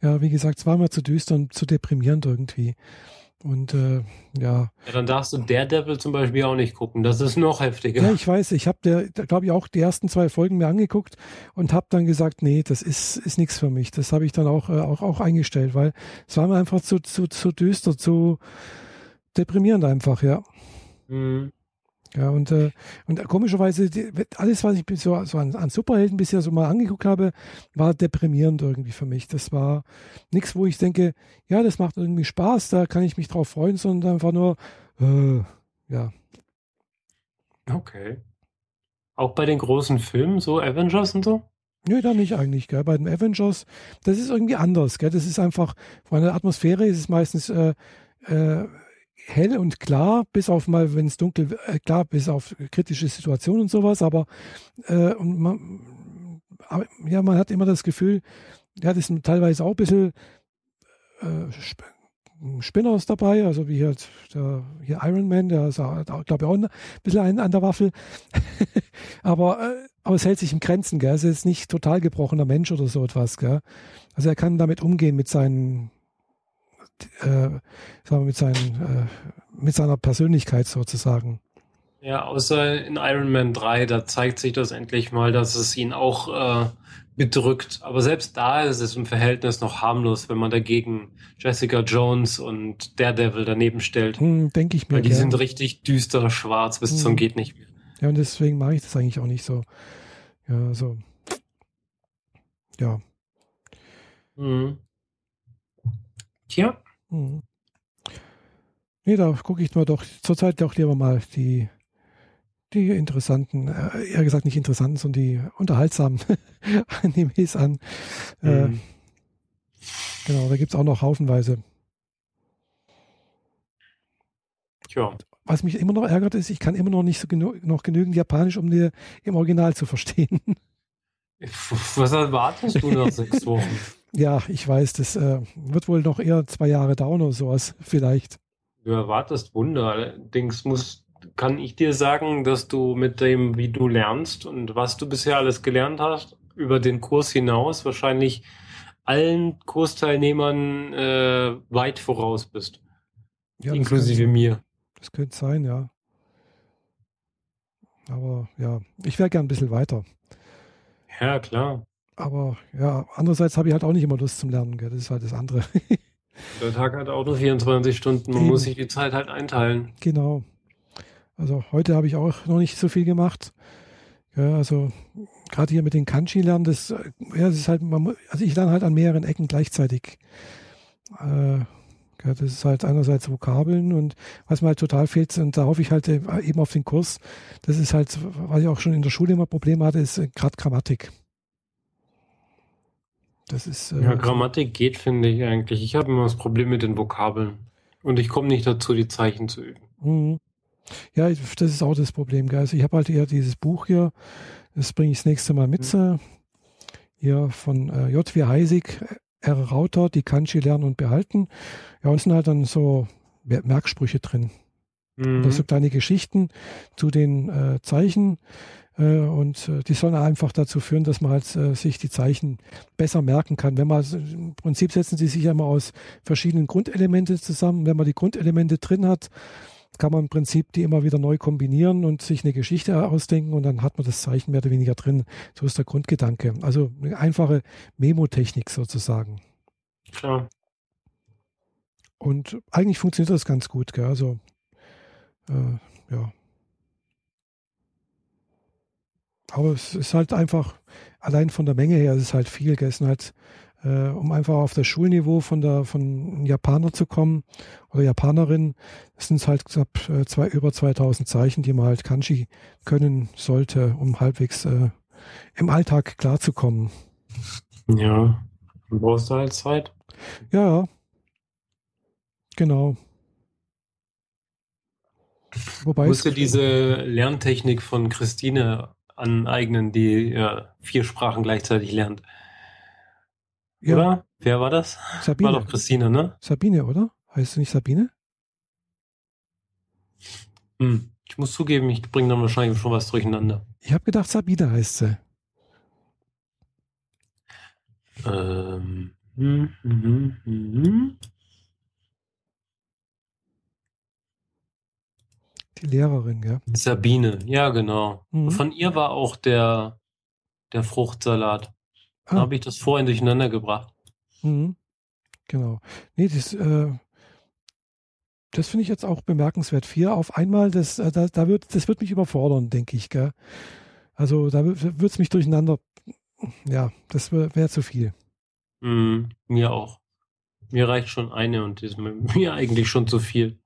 Ja, wie gesagt, es war mir zu düster und zu deprimierend irgendwie. Und äh, ja. Ja, dann darfst du Daredevil zum Beispiel auch nicht gucken. Das ist noch heftiger. Ja, ich weiß. Ich habe glaube ich, auch die ersten zwei Folgen mir angeguckt und habe dann gesagt, nee, das ist, ist nichts für mich. Das habe ich dann auch, äh, auch, auch eingestellt, weil es war mir einfach zu, zu, zu düster, zu deprimierend einfach, ja. Mhm. Ja, und, äh, und komischerweise, die, alles, was ich so, so an, an, Superhelden bisher so mal angeguckt habe, war deprimierend irgendwie für mich. Das war nichts, wo ich denke, ja, das macht irgendwie Spaß, da kann ich mich drauf freuen, sondern einfach nur, äh, ja. Okay. Auch bei den großen Filmen, so Avengers und so? Nö, da nicht eigentlich, gell. Bei den Avengers, das ist irgendwie anders, gell. Das ist einfach, von der Atmosphäre ist es meistens, äh, äh, hell und klar, bis auf mal, wenn es dunkel, äh, klar, bis auf kritische Situationen und sowas, aber, äh, und man, aber, ja, man hat immer das Gefühl, ja, das sind teilweise auch ein bisschen äh, Spinners dabei, also wie hier, der, hier Iron Man, der ist, glaube ich, auch ein bisschen ein, an der Waffel. [laughs] aber, äh, aber es hält sich im Grenzen, gell? Es ist nicht total gebrochener Mensch oder so etwas, gell? Also er kann damit umgehen mit seinen äh, sagen wir, mit, seinen, äh, mit seiner Persönlichkeit sozusagen. Ja, außer in Iron Man 3, da zeigt sich das endlich mal, dass es ihn auch äh, bedrückt. Aber selbst da ist es im Verhältnis noch harmlos, wenn man dagegen Jessica Jones und Daredevil daneben stellt. Hm, Denke ich mir. Weil die gern. sind richtig düster schwarz bis hm. zum geht nicht mehr. Ja, und deswegen mache ich das eigentlich auch nicht so. Ja, so. Ja. Mhm. Tja. Mhm. Nee, da gucke ich mir doch zurzeit doch lieber mal die, die interessanten, äh, eher gesagt nicht interessanten, sondern die unterhaltsamen [laughs] Animes an. Äh, mhm. Genau, da gibt es auch noch haufenweise. Tja. Was mich immer noch ärgert, ist, ich kann immer noch nicht so genü noch genügend Japanisch, um dir im Original zu verstehen. [laughs] Was erwartest du nach sechs Wochen? Ja, ich weiß, das äh, wird wohl noch eher zwei Jahre dauern oder sowas, vielleicht. Du erwartest Wunder. Allerdings muss, kann ich dir sagen, dass du mit dem, wie du lernst und was du bisher alles gelernt hast, über den Kurs hinaus wahrscheinlich allen Kursteilnehmern äh, weit voraus bist. Ja, inklusive mir. Das könnte sein, ja. Aber ja, ich wäre gern ein bisschen weiter. Ja, klar. Aber ja, andererseits habe ich halt auch nicht immer Lust zum Lernen, gell? das ist halt das andere. [laughs] Der Tag hat auch nur 24 Stunden, man Eben. muss sich die Zeit halt einteilen. Genau. Also heute habe ich auch noch nicht so viel gemacht. Ja, also gerade hier mit den Kanji lernen, das, ja, das ist halt, man, also ich lerne halt an mehreren Ecken gleichzeitig. Äh, ja, das ist halt einerseits Vokabeln und was mir halt total fehlt, und da hoffe ich halt äh, eben auf den Kurs, das ist halt, was ich auch schon in der Schule immer Probleme hatte, ist äh, gerade Grammatik. Das ist. Äh, ja, Grammatik geht, finde ich eigentlich. Ich habe immer das Problem mit den Vokabeln. Und ich komme nicht dazu, die Zeichen zu üben. Mhm. Ja, das ist auch das Problem. Gell? Also ich habe halt eher dieses Buch hier, das bringe ich das nächste Mal mit. Mhm. Hier von äh, J.W. Heisig, R. Rauter, die Kanji lernen und behalten. Ja, und sind halt dann so Merksprüche drin. Mhm. Oder so kleine Geschichten zu den äh, Zeichen. Äh, und äh, die sollen einfach dazu führen, dass man halt äh, sich die Zeichen besser merken kann. Wenn man im Prinzip setzen sie sich ja immer aus verschiedenen Grundelemente zusammen. Wenn man die Grundelemente drin hat, kann man im Prinzip die immer wieder neu kombinieren und sich eine Geschichte ausdenken und dann hat man das Zeichen mehr oder weniger drin. So ist der Grundgedanke. Also eine einfache Memo-Technik sozusagen. Klar. Und eigentlich funktioniert das ganz gut. Gell? Also, äh, ja. Aber es ist halt einfach, allein von der Menge her, es ist halt viel. Es sind halt äh, um einfach auf das Schulniveau von der von Japaner zu kommen oder Japanerin, sind es halt knapp äh, zwei, über 2000 Zeichen, die man halt Kanji können sollte, um halbwegs äh, im Alltag klarzukommen. Ja, du brauchst du halt Zeit. Ja, genau. Wobei ich musste diese Lerntechnik von Christine aneignen, die ja, vier Sprachen gleichzeitig lernt. Ja. Oder? Wer war das? Sabine. War doch Christine, ne? Sabine, oder? Heißt du nicht Sabine? Hm. Ich muss zugeben, ich bringe dann wahrscheinlich schon was durcheinander. Ich habe gedacht, Sabine heißt sie. Ähm. Hm, hm, hm, Die Lehrerin, ja. Sabine, ja, genau. Mhm. Von ihr war auch der, der Fruchtsalat. Ah. Da habe ich das vorhin durcheinander gebracht. Mhm. Genau. Nee, das, äh, das finde ich jetzt auch bemerkenswert. Vier auf einmal, das, äh, da, da wird, das wird mich überfordern, denke ich. Gell? Also da wird es mich durcheinander. Ja, das wäre wär zu viel. Mm, mir auch. Mir reicht schon eine und ist [laughs] mir eigentlich schon zu viel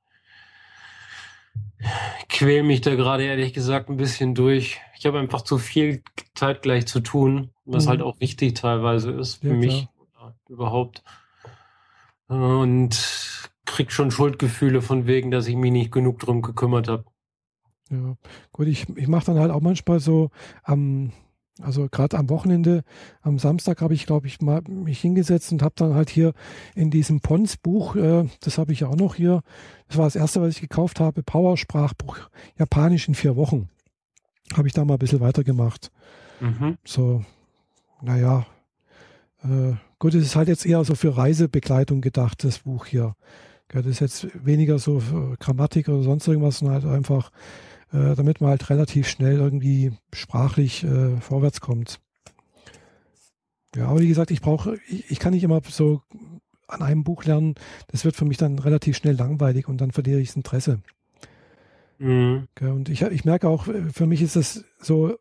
quäle mich da gerade ehrlich gesagt ein bisschen durch. Ich habe einfach zu viel Zeit gleich zu tun, was halt mhm. halt auch wichtig teilweise ist für ja, mich überhaupt. Und krieg schon Schuldgefühle von wegen, dass ich mich nicht genug drum gekümmert habe. Ja, gut, ich, ich mache dann halt auch manchmal so am also gerade am Wochenende, am Samstag habe ich, glaube ich, mal mich hingesetzt und habe dann halt hier in diesem Pons-Buch, äh, das habe ich ja auch noch hier, das war das erste, was ich gekauft habe, Power-Sprachbuch, Japanisch in vier Wochen. Habe ich da mal ein bisschen weitergemacht. Mhm. So, naja, äh, gut, es ist halt jetzt eher so für Reisebegleitung gedacht, das Buch hier. Ja, das ist jetzt weniger so für Grammatik oder sonst irgendwas, sondern halt einfach äh, damit man halt relativ schnell irgendwie sprachlich äh, vorwärts kommt. Ja, aber wie gesagt, ich brauche, ich, ich, kann nicht immer so an einem Buch lernen. Das wird für mich dann relativ schnell langweilig und dann verliere ich das Interesse. Mhm. und ich, ich merke auch, für mich ist das so,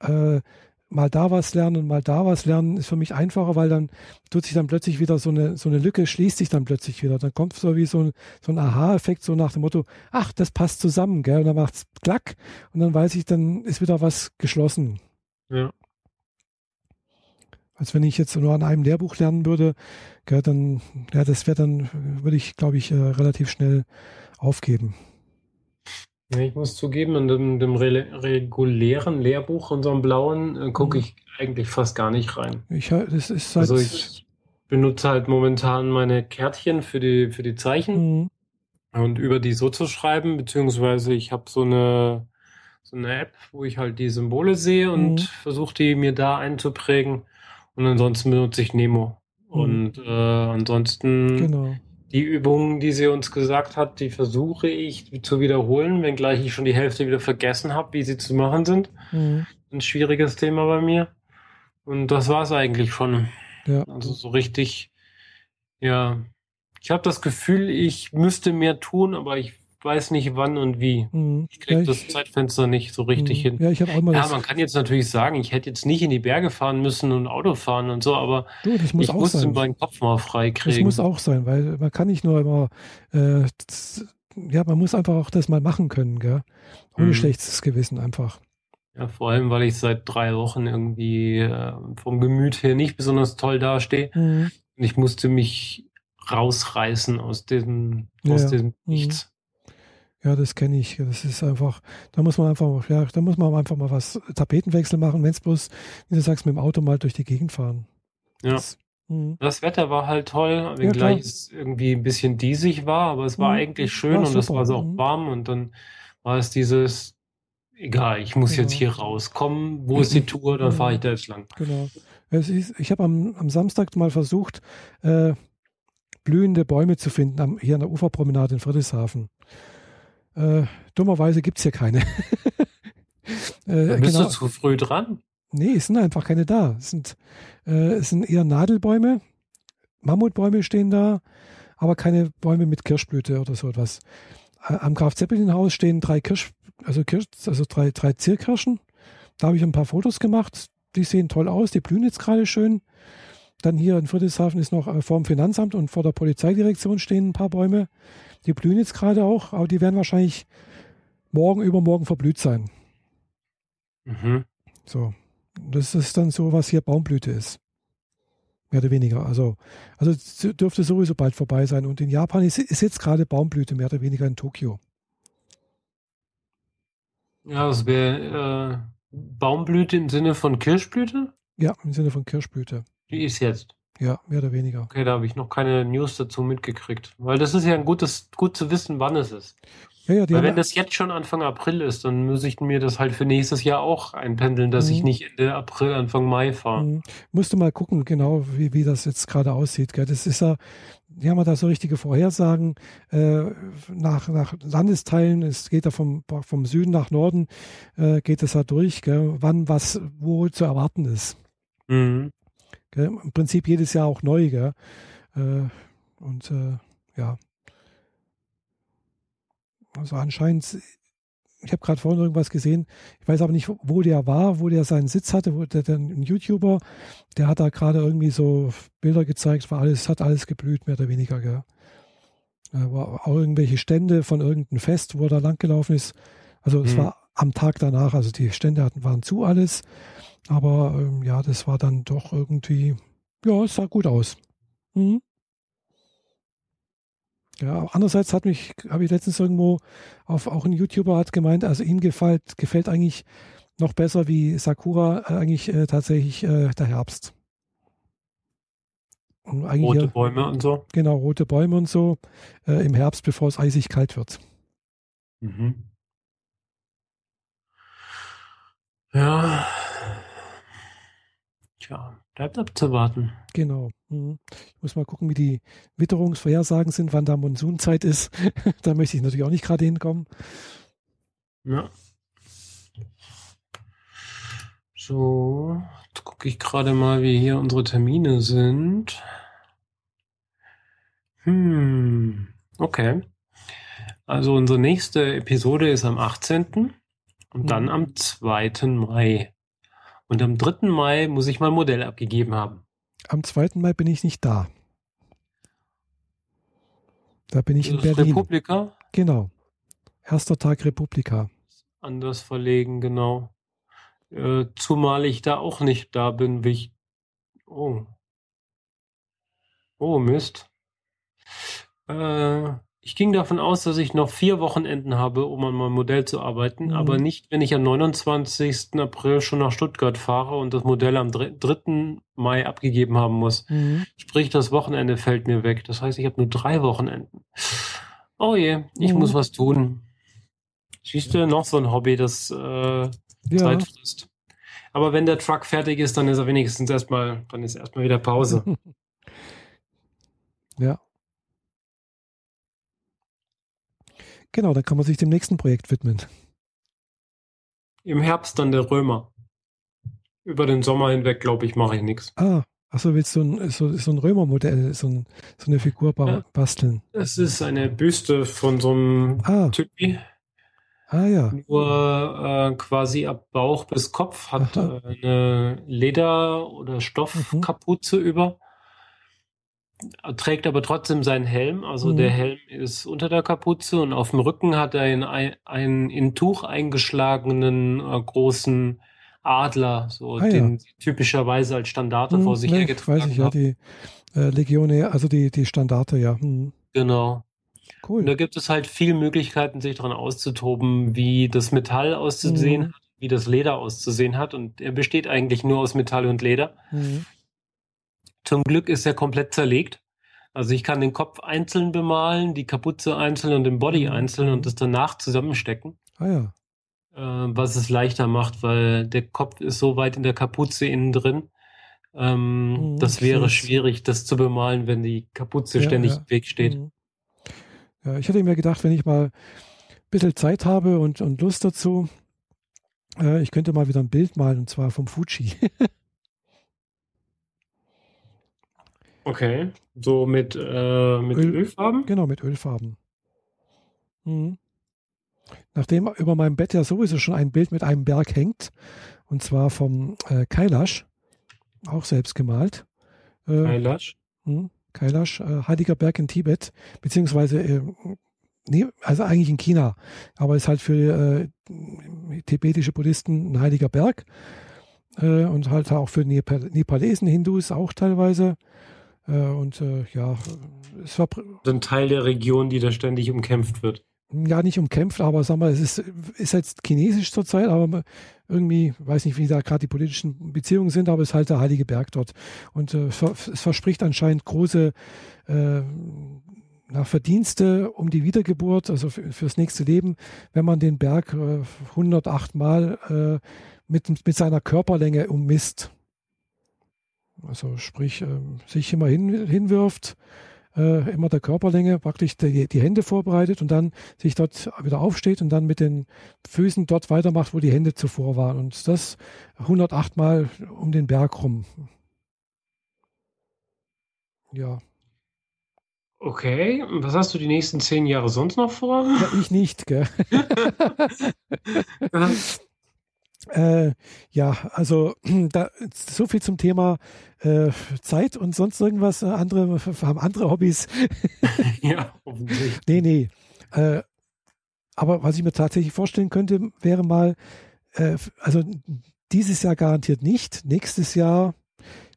äh, mal da was lernen und mal da was lernen ist für mich einfacher, weil dann tut sich dann plötzlich wieder so eine, so eine Lücke, schließt sich dann plötzlich wieder. Dann kommt so wie so ein, so ein Aha-Effekt, so nach dem Motto, ach, das passt zusammen, gell? Und dann macht's klack und dann weiß ich, dann ist wieder was geschlossen. Ja. Als wenn ich jetzt nur an einem Lehrbuch lernen würde, gell, dann, ja, das wäre dann, würde ich, glaube ich, äh, relativ schnell aufgeben. Ich muss zugeben, in dem, dem regulären Lehrbuch, unserem blauen, äh, gucke mhm. ich eigentlich fast gar nicht rein. Ich, das ist halt also ich benutze halt momentan meine Kärtchen für die, für die Zeichen mhm. und über die so zu schreiben, beziehungsweise ich habe so eine, so eine App, wo ich halt die Symbole sehe und mhm. versuche die mir da einzuprägen. Und ansonsten benutze ich Nemo. Mhm. Und äh, ansonsten genau die Übungen, die sie uns gesagt hat, die versuche ich zu wiederholen, wenngleich ich schon die Hälfte wieder vergessen habe, wie sie zu machen sind. Mhm. Ein schwieriges Thema bei mir. Und das war es eigentlich schon. Ja. Also so richtig, ja. Ich habe das Gefühl, ich müsste mehr tun, aber ich weiß nicht wann und wie. Mhm. Ich kriege Ja, das ich- Zeitfenster nicht so richtig Mhm. hin. Ja, ich habe auch mal Ja, das. man kann jetzt natürlich sagen, ich hätte jetzt nicht in die Berge fahren müssen und Auto fahren und so, aber Du, das muss ich auch musste sein. meinen Kopf mal frei Das kriegen. muss auch sein, weil man kann nicht nur immer, äh, das, ja, man muss einfach auch das mal machen können, gell? Ohne Mhm. schlechtes Gewissen einfach. Ja, vor allem, weil ich seit drei Wochen irgendwie äh, vom Gemüt her nicht besonders toll dastehe. Mhm. Und ich musste mich rausreißen aus diesem, Ja, aus diesem Mhm. Nichts. Ja, das kenne ich. Das ist einfach, da muss man einfach, ja, da muss man einfach mal was Tapetenwechsel machen, wenn es bloß, wie du sagst, mit dem Auto mal durch die Gegend fahren. Ja. Das, mhm. Das Wetter war halt toll, wenngleich es irgendwie ein bisschen diesig war, aber es war Mhm. eigentlich schön War und es war so auch Mhm. warm und dann war es dieses, egal, ich muss jetzt Genau. hier rauskommen, wo ist die Tour, dann fahre ich da jetzt lang. Genau. Ist, ich habe am, am Samstag mal versucht, äh, blühende Bäume zu finden, am, hier an der Uferpromenade in Friedrichshafen. Äh, dummerweise gibt es hier keine. [laughs] äh, Dann bist genau, du zu früh dran. nee, es sind einfach keine da. Es sind, äh, es sind eher Nadelbäume, Mammutbäume stehen da, aber keine Bäume mit Kirschblüte oder so etwas. Äh, Am Graf Zeppelin Haus stehen drei Kirsch, also Kirsch, also drei, drei Zierkirschen. Da habe ich ein paar Fotos gemacht. Die sehen toll aus, die blühen jetzt gerade schön. Dann hier in Friedrichshafen ist noch äh, vor dem Finanzamt und vor der Polizeidirektion stehen ein paar Bäume. Die blühen jetzt gerade auch, aber die werden wahrscheinlich morgen, übermorgen verblüht sein. Mhm. So. Das ist dann so, was hier Baumblüte ist. Mehr oder weniger. Also, also es dürfte sowieso bald vorbei sein. Und in Japan ist, ist jetzt gerade Baumblüte, mehr oder weniger in Tokio. Ja, das wäre äh, Baumblüte im Sinne von Kirschblüte? Ja, im Sinne von Kirschblüte. Die ist jetzt. Ja, mehr oder weniger. Okay, da habe ich noch keine News dazu mitgekriegt. Weil das ist ja ein gutes, gut zu wissen, wann es ist. Ja, ja, Weil wenn das jetzt schon Anfang April ist, dann muss ich mir das halt für nächstes Jahr auch einpendeln, dass ich Mhm. nicht Ende April, Anfang Mai fahre. Mhm. Musste mal gucken, genau, wie, wie das jetzt gerade aussieht. Gell? Das ist ja, die haben ja da so richtige Vorhersagen äh, nach, nach Landesteilen. Es geht ja vom, vom Süden nach Norden, äh, geht es ja durch, gell? wann was wo zu erwarten ist. Mhm. Gell? Im Prinzip jedes Jahr auch neu. Gell? Äh, und äh, ja. Also anscheinend, ich habe gerade vorhin irgendwas gesehen, ich weiß aber nicht, wo der war, wo der seinen Sitz hatte, wo der, der ein YouTuber, der hat da gerade irgendwie so Bilder gezeigt, war alles, hat alles geblüht, mehr oder weniger, gell. Äh, war auch irgendwelche Stände von irgendeinem Fest, wo er da langgelaufen ist. Also es Mhm. war am Tag danach, also die Stände hatten, waren zu alles. Aber ähm, ja, das war dann doch irgendwie, ja, es sah gut aus. Mhm. Ja, andererseits hat mich, habe ich letztens irgendwo auf auch ein YouTuber hat gemeint, also ihm gefällt, gefällt eigentlich noch besser wie Sakura eigentlich äh, tatsächlich äh, der Herbst. Rote hier, Bäume und so. genau, rote Bäume und so äh, im Herbst, bevor es eisig kalt wird. Mhm. Ja. Tja, bleibt abzuwarten. Genau. Mhm. Ich muss mal gucken, wie die Witterungsvorhersagen sind, wann da Monsunzeit ist. [laughs] da möchte ich natürlich auch nicht gerade hinkommen. Ja. So, jetzt gucke ich gerade mal, wie hier unsere Termine sind. Hm, okay. Also unsere nächste Episode ist am 18. und dann Mhm. am 2. Mai. Und am 3. Mai muss ich mein Modell abgegeben haben. Am 2. Mai bin ich nicht da. Da bin ich in Das ist Berlin. Republika, Genau. Erster Tag Republika. anders verlegen, genau. Äh, zumal ich da auch nicht da bin, wie ich. Oh. Oh, Mist. Äh, ich ging davon aus, dass ich noch vier Wochenenden habe, um an meinem Modell zu arbeiten, Mhm. aber nicht, wenn ich am 29. April schon nach Stuttgart fahre und das Modell am 3. 3. Mai abgegeben haben muss. Mhm. Sprich, das Wochenende fällt mir weg. Das heißt, ich habe nur drei Wochenenden. Oh je, ich Mhm. muss was tun. Siehst du, noch so ein Hobby, das äh, Ja, Zeit frisst. Aber wenn der Truck fertig ist, dann ist er wenigstens erstmal, dann ist erstmal wieder Pause. [laughs] ja. Genau, dann kann man sich dem nächsten Projekt widmen. Im Herbst dann der Römer. Über den Sommer hinweg, glaube ich, mache ich nichts. Ah, Achso, willst du ein, so, so ein Römermodell, so, ein, so eine Figur ba basteln? Es ist eine Büste von so einem Ah. Typi. Ah ja. Nur äh, quasi ab Bauch bis Kopf hat Aha. äh, eine Leder- oder Mhm. Stoffkapuze über. Trägt aber trotzdem seinen Helm. Also Mhm. der Helm ist unter der Kapuze und auf dem Rücken hat er einen, einen in Tuch eingeschlagenen äh, großen Adler, so Ah, ja. den sie typischerweise als Standarte Hm, vor sich ne, hergetragen weiß ich ja, haben. die äh, Legione, also die, die Standarte, ja. Hm. Genau. Cool. Und da gibt es halt viele Möglichkeiten, sich daran auszutoben, wie das Metall auszusehen Mhm. hat, wie das Leder auszusehen hat. Und er besteht eigentlich nur aus Metall und Leder. Hm. Zum Glück ist er komplett zerlegt. Also ich kann den Kopf einzeln bemalen, die Kapuze einzeln und den Body Mhm. einzeln und das danach zusammenstecken, Ah ja. äh, was es leichter macht, weil der Kopf ist so weit in der Kapuze innen drin. Ähm, Mhm, das wäre schwierig, das zu bemalen, wenn die Kapuze Ja, ständig ja. im Weg steht. Hm. Ja, ich hatte mir gedacht, wenn ich mal ein bisschen Zeit habe und, und Lust dazu, äh, ich könnte mal wieder ein Bild malen, und zwar vom Fuji. [laughs] Okay. So mit, äh, mit Öl- Ölfarben? Genau, mit Ölfarben. Mhm. Nachdem über meinem Bett ja sowieso schon ein Bild mit einem Berg hängt, und zwar vom äh, Kailash, auch selbst gemalt. Äh, Eyelash. hm, Kailash, äh, Heiliger Berg in Tibet, beziehungsweise, äh, nee, also eigentlich in China, aber ist halt für äh, tibetische Buddhisten ein heiliger Berg äh, und halt auch für Nepal Nepalesen, Hindus auch teilweise. Äh, und äh, ja, es war ein Teil der Region, die da ständig umkämpft wird. ja nicht umkämpft, aber sag mal, es ist, ist jetzt chinesisch zurzeit, aber irgendwie, weiß nicht, wie da gerade die politischen Beziehungen sind, aber es ist halt der heilige Berg dort. Und äh, es verspricht anscheinend große äh, na, Verdienste um die Wiedergeburt, also für, fürs nächste Leben, wenn man den Berg äh, 108 Mal äh, mit, mit seiner Körperlänge ummisst. Also sprich, ähm, sich immer hin, hinwirft, äh, immer der Körperlänge, praktisch die, die Hände vorbereitet und dann sich dort wieder aufsteht und dann mit den Füßen dort weitermacht, wo die Hände zuvor waren. Und das 108 Mal um den Berg rum. Ja, Okay, was hast du die nächsten zehn Jahre sonst noch vor? ja ich nicht, gell? [laughs] [laughs] Äh, ja, also [clears throat] da, so viel zum Thema äh, Zeit und sonst irgendwas. Äh, andere haben andere Hobbys. [laughs] [laughs] ja, offensichtlich. Nee, nee. Äh, aber was ich mir tatsächlich vorstellen könnte, wäre mal, äh, also dieses Jahr garantiert nicht, nächstes Jahr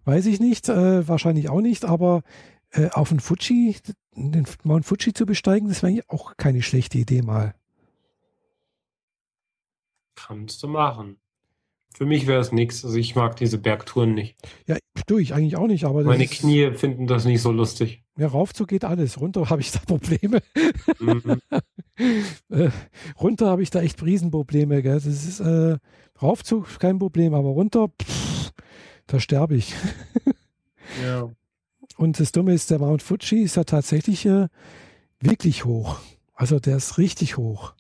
weiß ich nicht, äh, wahrscheinlich auch nicht, aber äh, auf den Fuji, den Mount Fuji zu besteigen, das wäre eigentlich auch keine schlechte Idee mal. Kannst du machen. Für mich wäre es nichts. Also ich mag diese Bergtouren nicht. Ja, du, ich eigentlich auch nicht, aber Meine Knie finden das nicht so lustig. Ja, raufzu geht alles, runter habe ich da Probleme. Mhm. [laughs] äh, runter habe ich da echt Riesenprobleme. Gell? Das ist äh, Raufzug kein Problem, aber runter, pff, da sterbe ich. [laughs] ja. Und das Dumme ist, der Mount Fuji ist ja tatsächlich äh, wirklich hoch. Also der ist richtig hoch.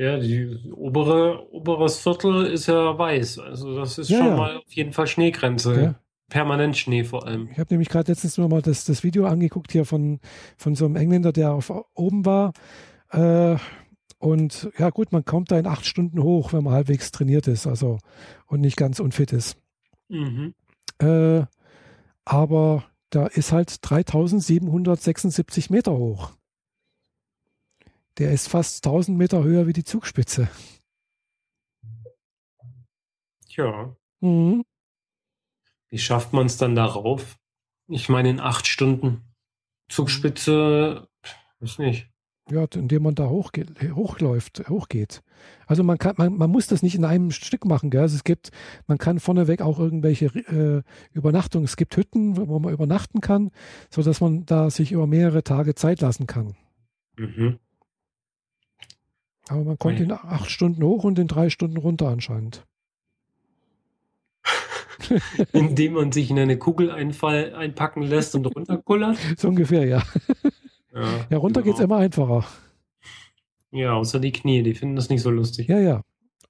Ja, die obere, oberes Viertel ist ja weiß. Also das ist Ja, schon ja. mal auf jeden Fall Schneegrenze. Gell? Permanent Schnee vor allem. Ich habe nämlich gerade letztens nur mal das, das Video angeguckt hier von, von so einem Engländer, der auf oben war. Äh, und ja gut, man kommt da in acht Stunden hoch, wenn man halbwegs trainiert ist, also und nicht ganz unfit ist. Mhm. Äh, aber da ist halt 3776 Meter hoch. Der ist fast 1000 Meter höher wie die Zugspitze. Tja, Mhm. wie schafft man es dann darauf? Ich meine, in acht Stunden Zugspitze, weiß nicht. Ja, indem man da hochgeht, hochläuft, hochgeht. Also man kann, man, man muss das nicht in einem Stück machen, gell? Also es gibt, man kann vorneweg auch irgendwelche äh, Übernachtungen. Es gibt Hütten, wo man übernachten kann, so dass man da sich über mehrere Tage Zeit lassen kann. Mhm. Aber man kommt Ui. in acht Stunden hoch und in drei Stunden runter anscheinend. [laughs] Indem man sich in eine Kugel einfall, einpacken lässt und runterkullert. [laughs] So ungefähr, ja. [laughs] Ja, Ja, runter genau. geht's immer einfacher. Ja, außer die Knie, die finden das nicht so lustig. Ja, ja.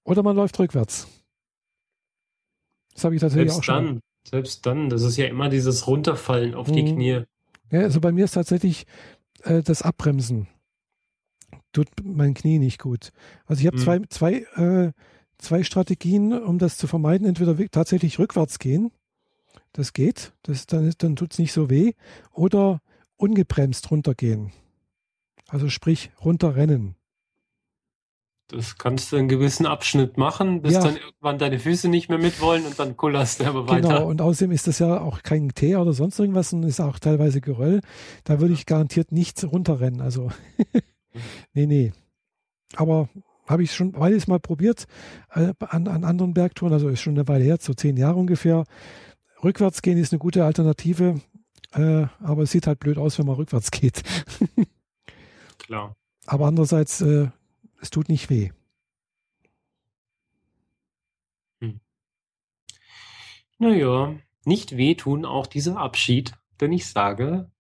Oder man läuft rückwärts. Das habe ich tatsächlich auch Selbst schon. dann. Selbst dann, das ist ja immer dieses Runterfallen auf die Mhm. Knie. Ja, also bei mir ist tatsächlich äh, das Abbremsen. Tut mein Knie nicht gut. Also ich habe Mhm. zwei, zwei, äh, zwei Strategien, um das zu vermeiden. Entweder tatsächlich rückwärts gehen. Das geht. Das, dann dann tut es nicht so weh. Oder ungebremst runtergehen. Also sprich runterrennen. Das kannst du einen gewissen Abschnitt machen, bis Ja. dann irgendwann deine Füße nicht mehr mitwollen und dann kullerst du aber Genau, weiter. und außerdem ist das ja auch kein Teer oder sonst irgendwas, sondern ist auch teilweise Geröll. Da würde ich garantiert nicht runterrennen. Also, [laughs] nee, nee. Aber habe ich schon beides mal probiert äh, an, an anderen Bergtouren, also ist schon eine Weile her, so zehn Jahre ungefähr. Rückwärts gehen ist eine gute Alternative, äh, aber es sieht halt blöd aus, wenn man rückwärts [laughs] geht. Klar. Aber andererseits, äh, es tut nicht weh. Naja, nicht wehtun auch dieser Abschied, denn ich sage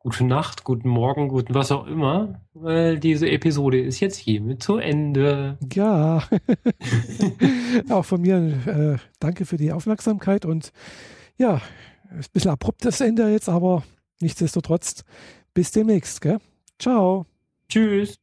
gute Nacht, guten Morgen, guten was auch immer, weil diese Episode ist jetzt hiermit zu Ende. Ja, [laughs] auch von mir äh, danke für die Aufmerksamkeit und ja, ist ein bisschen abruptes Ende jetzt, aber nichtsdestotrotz bis demnächst. Gell? Ciao. Tschüss.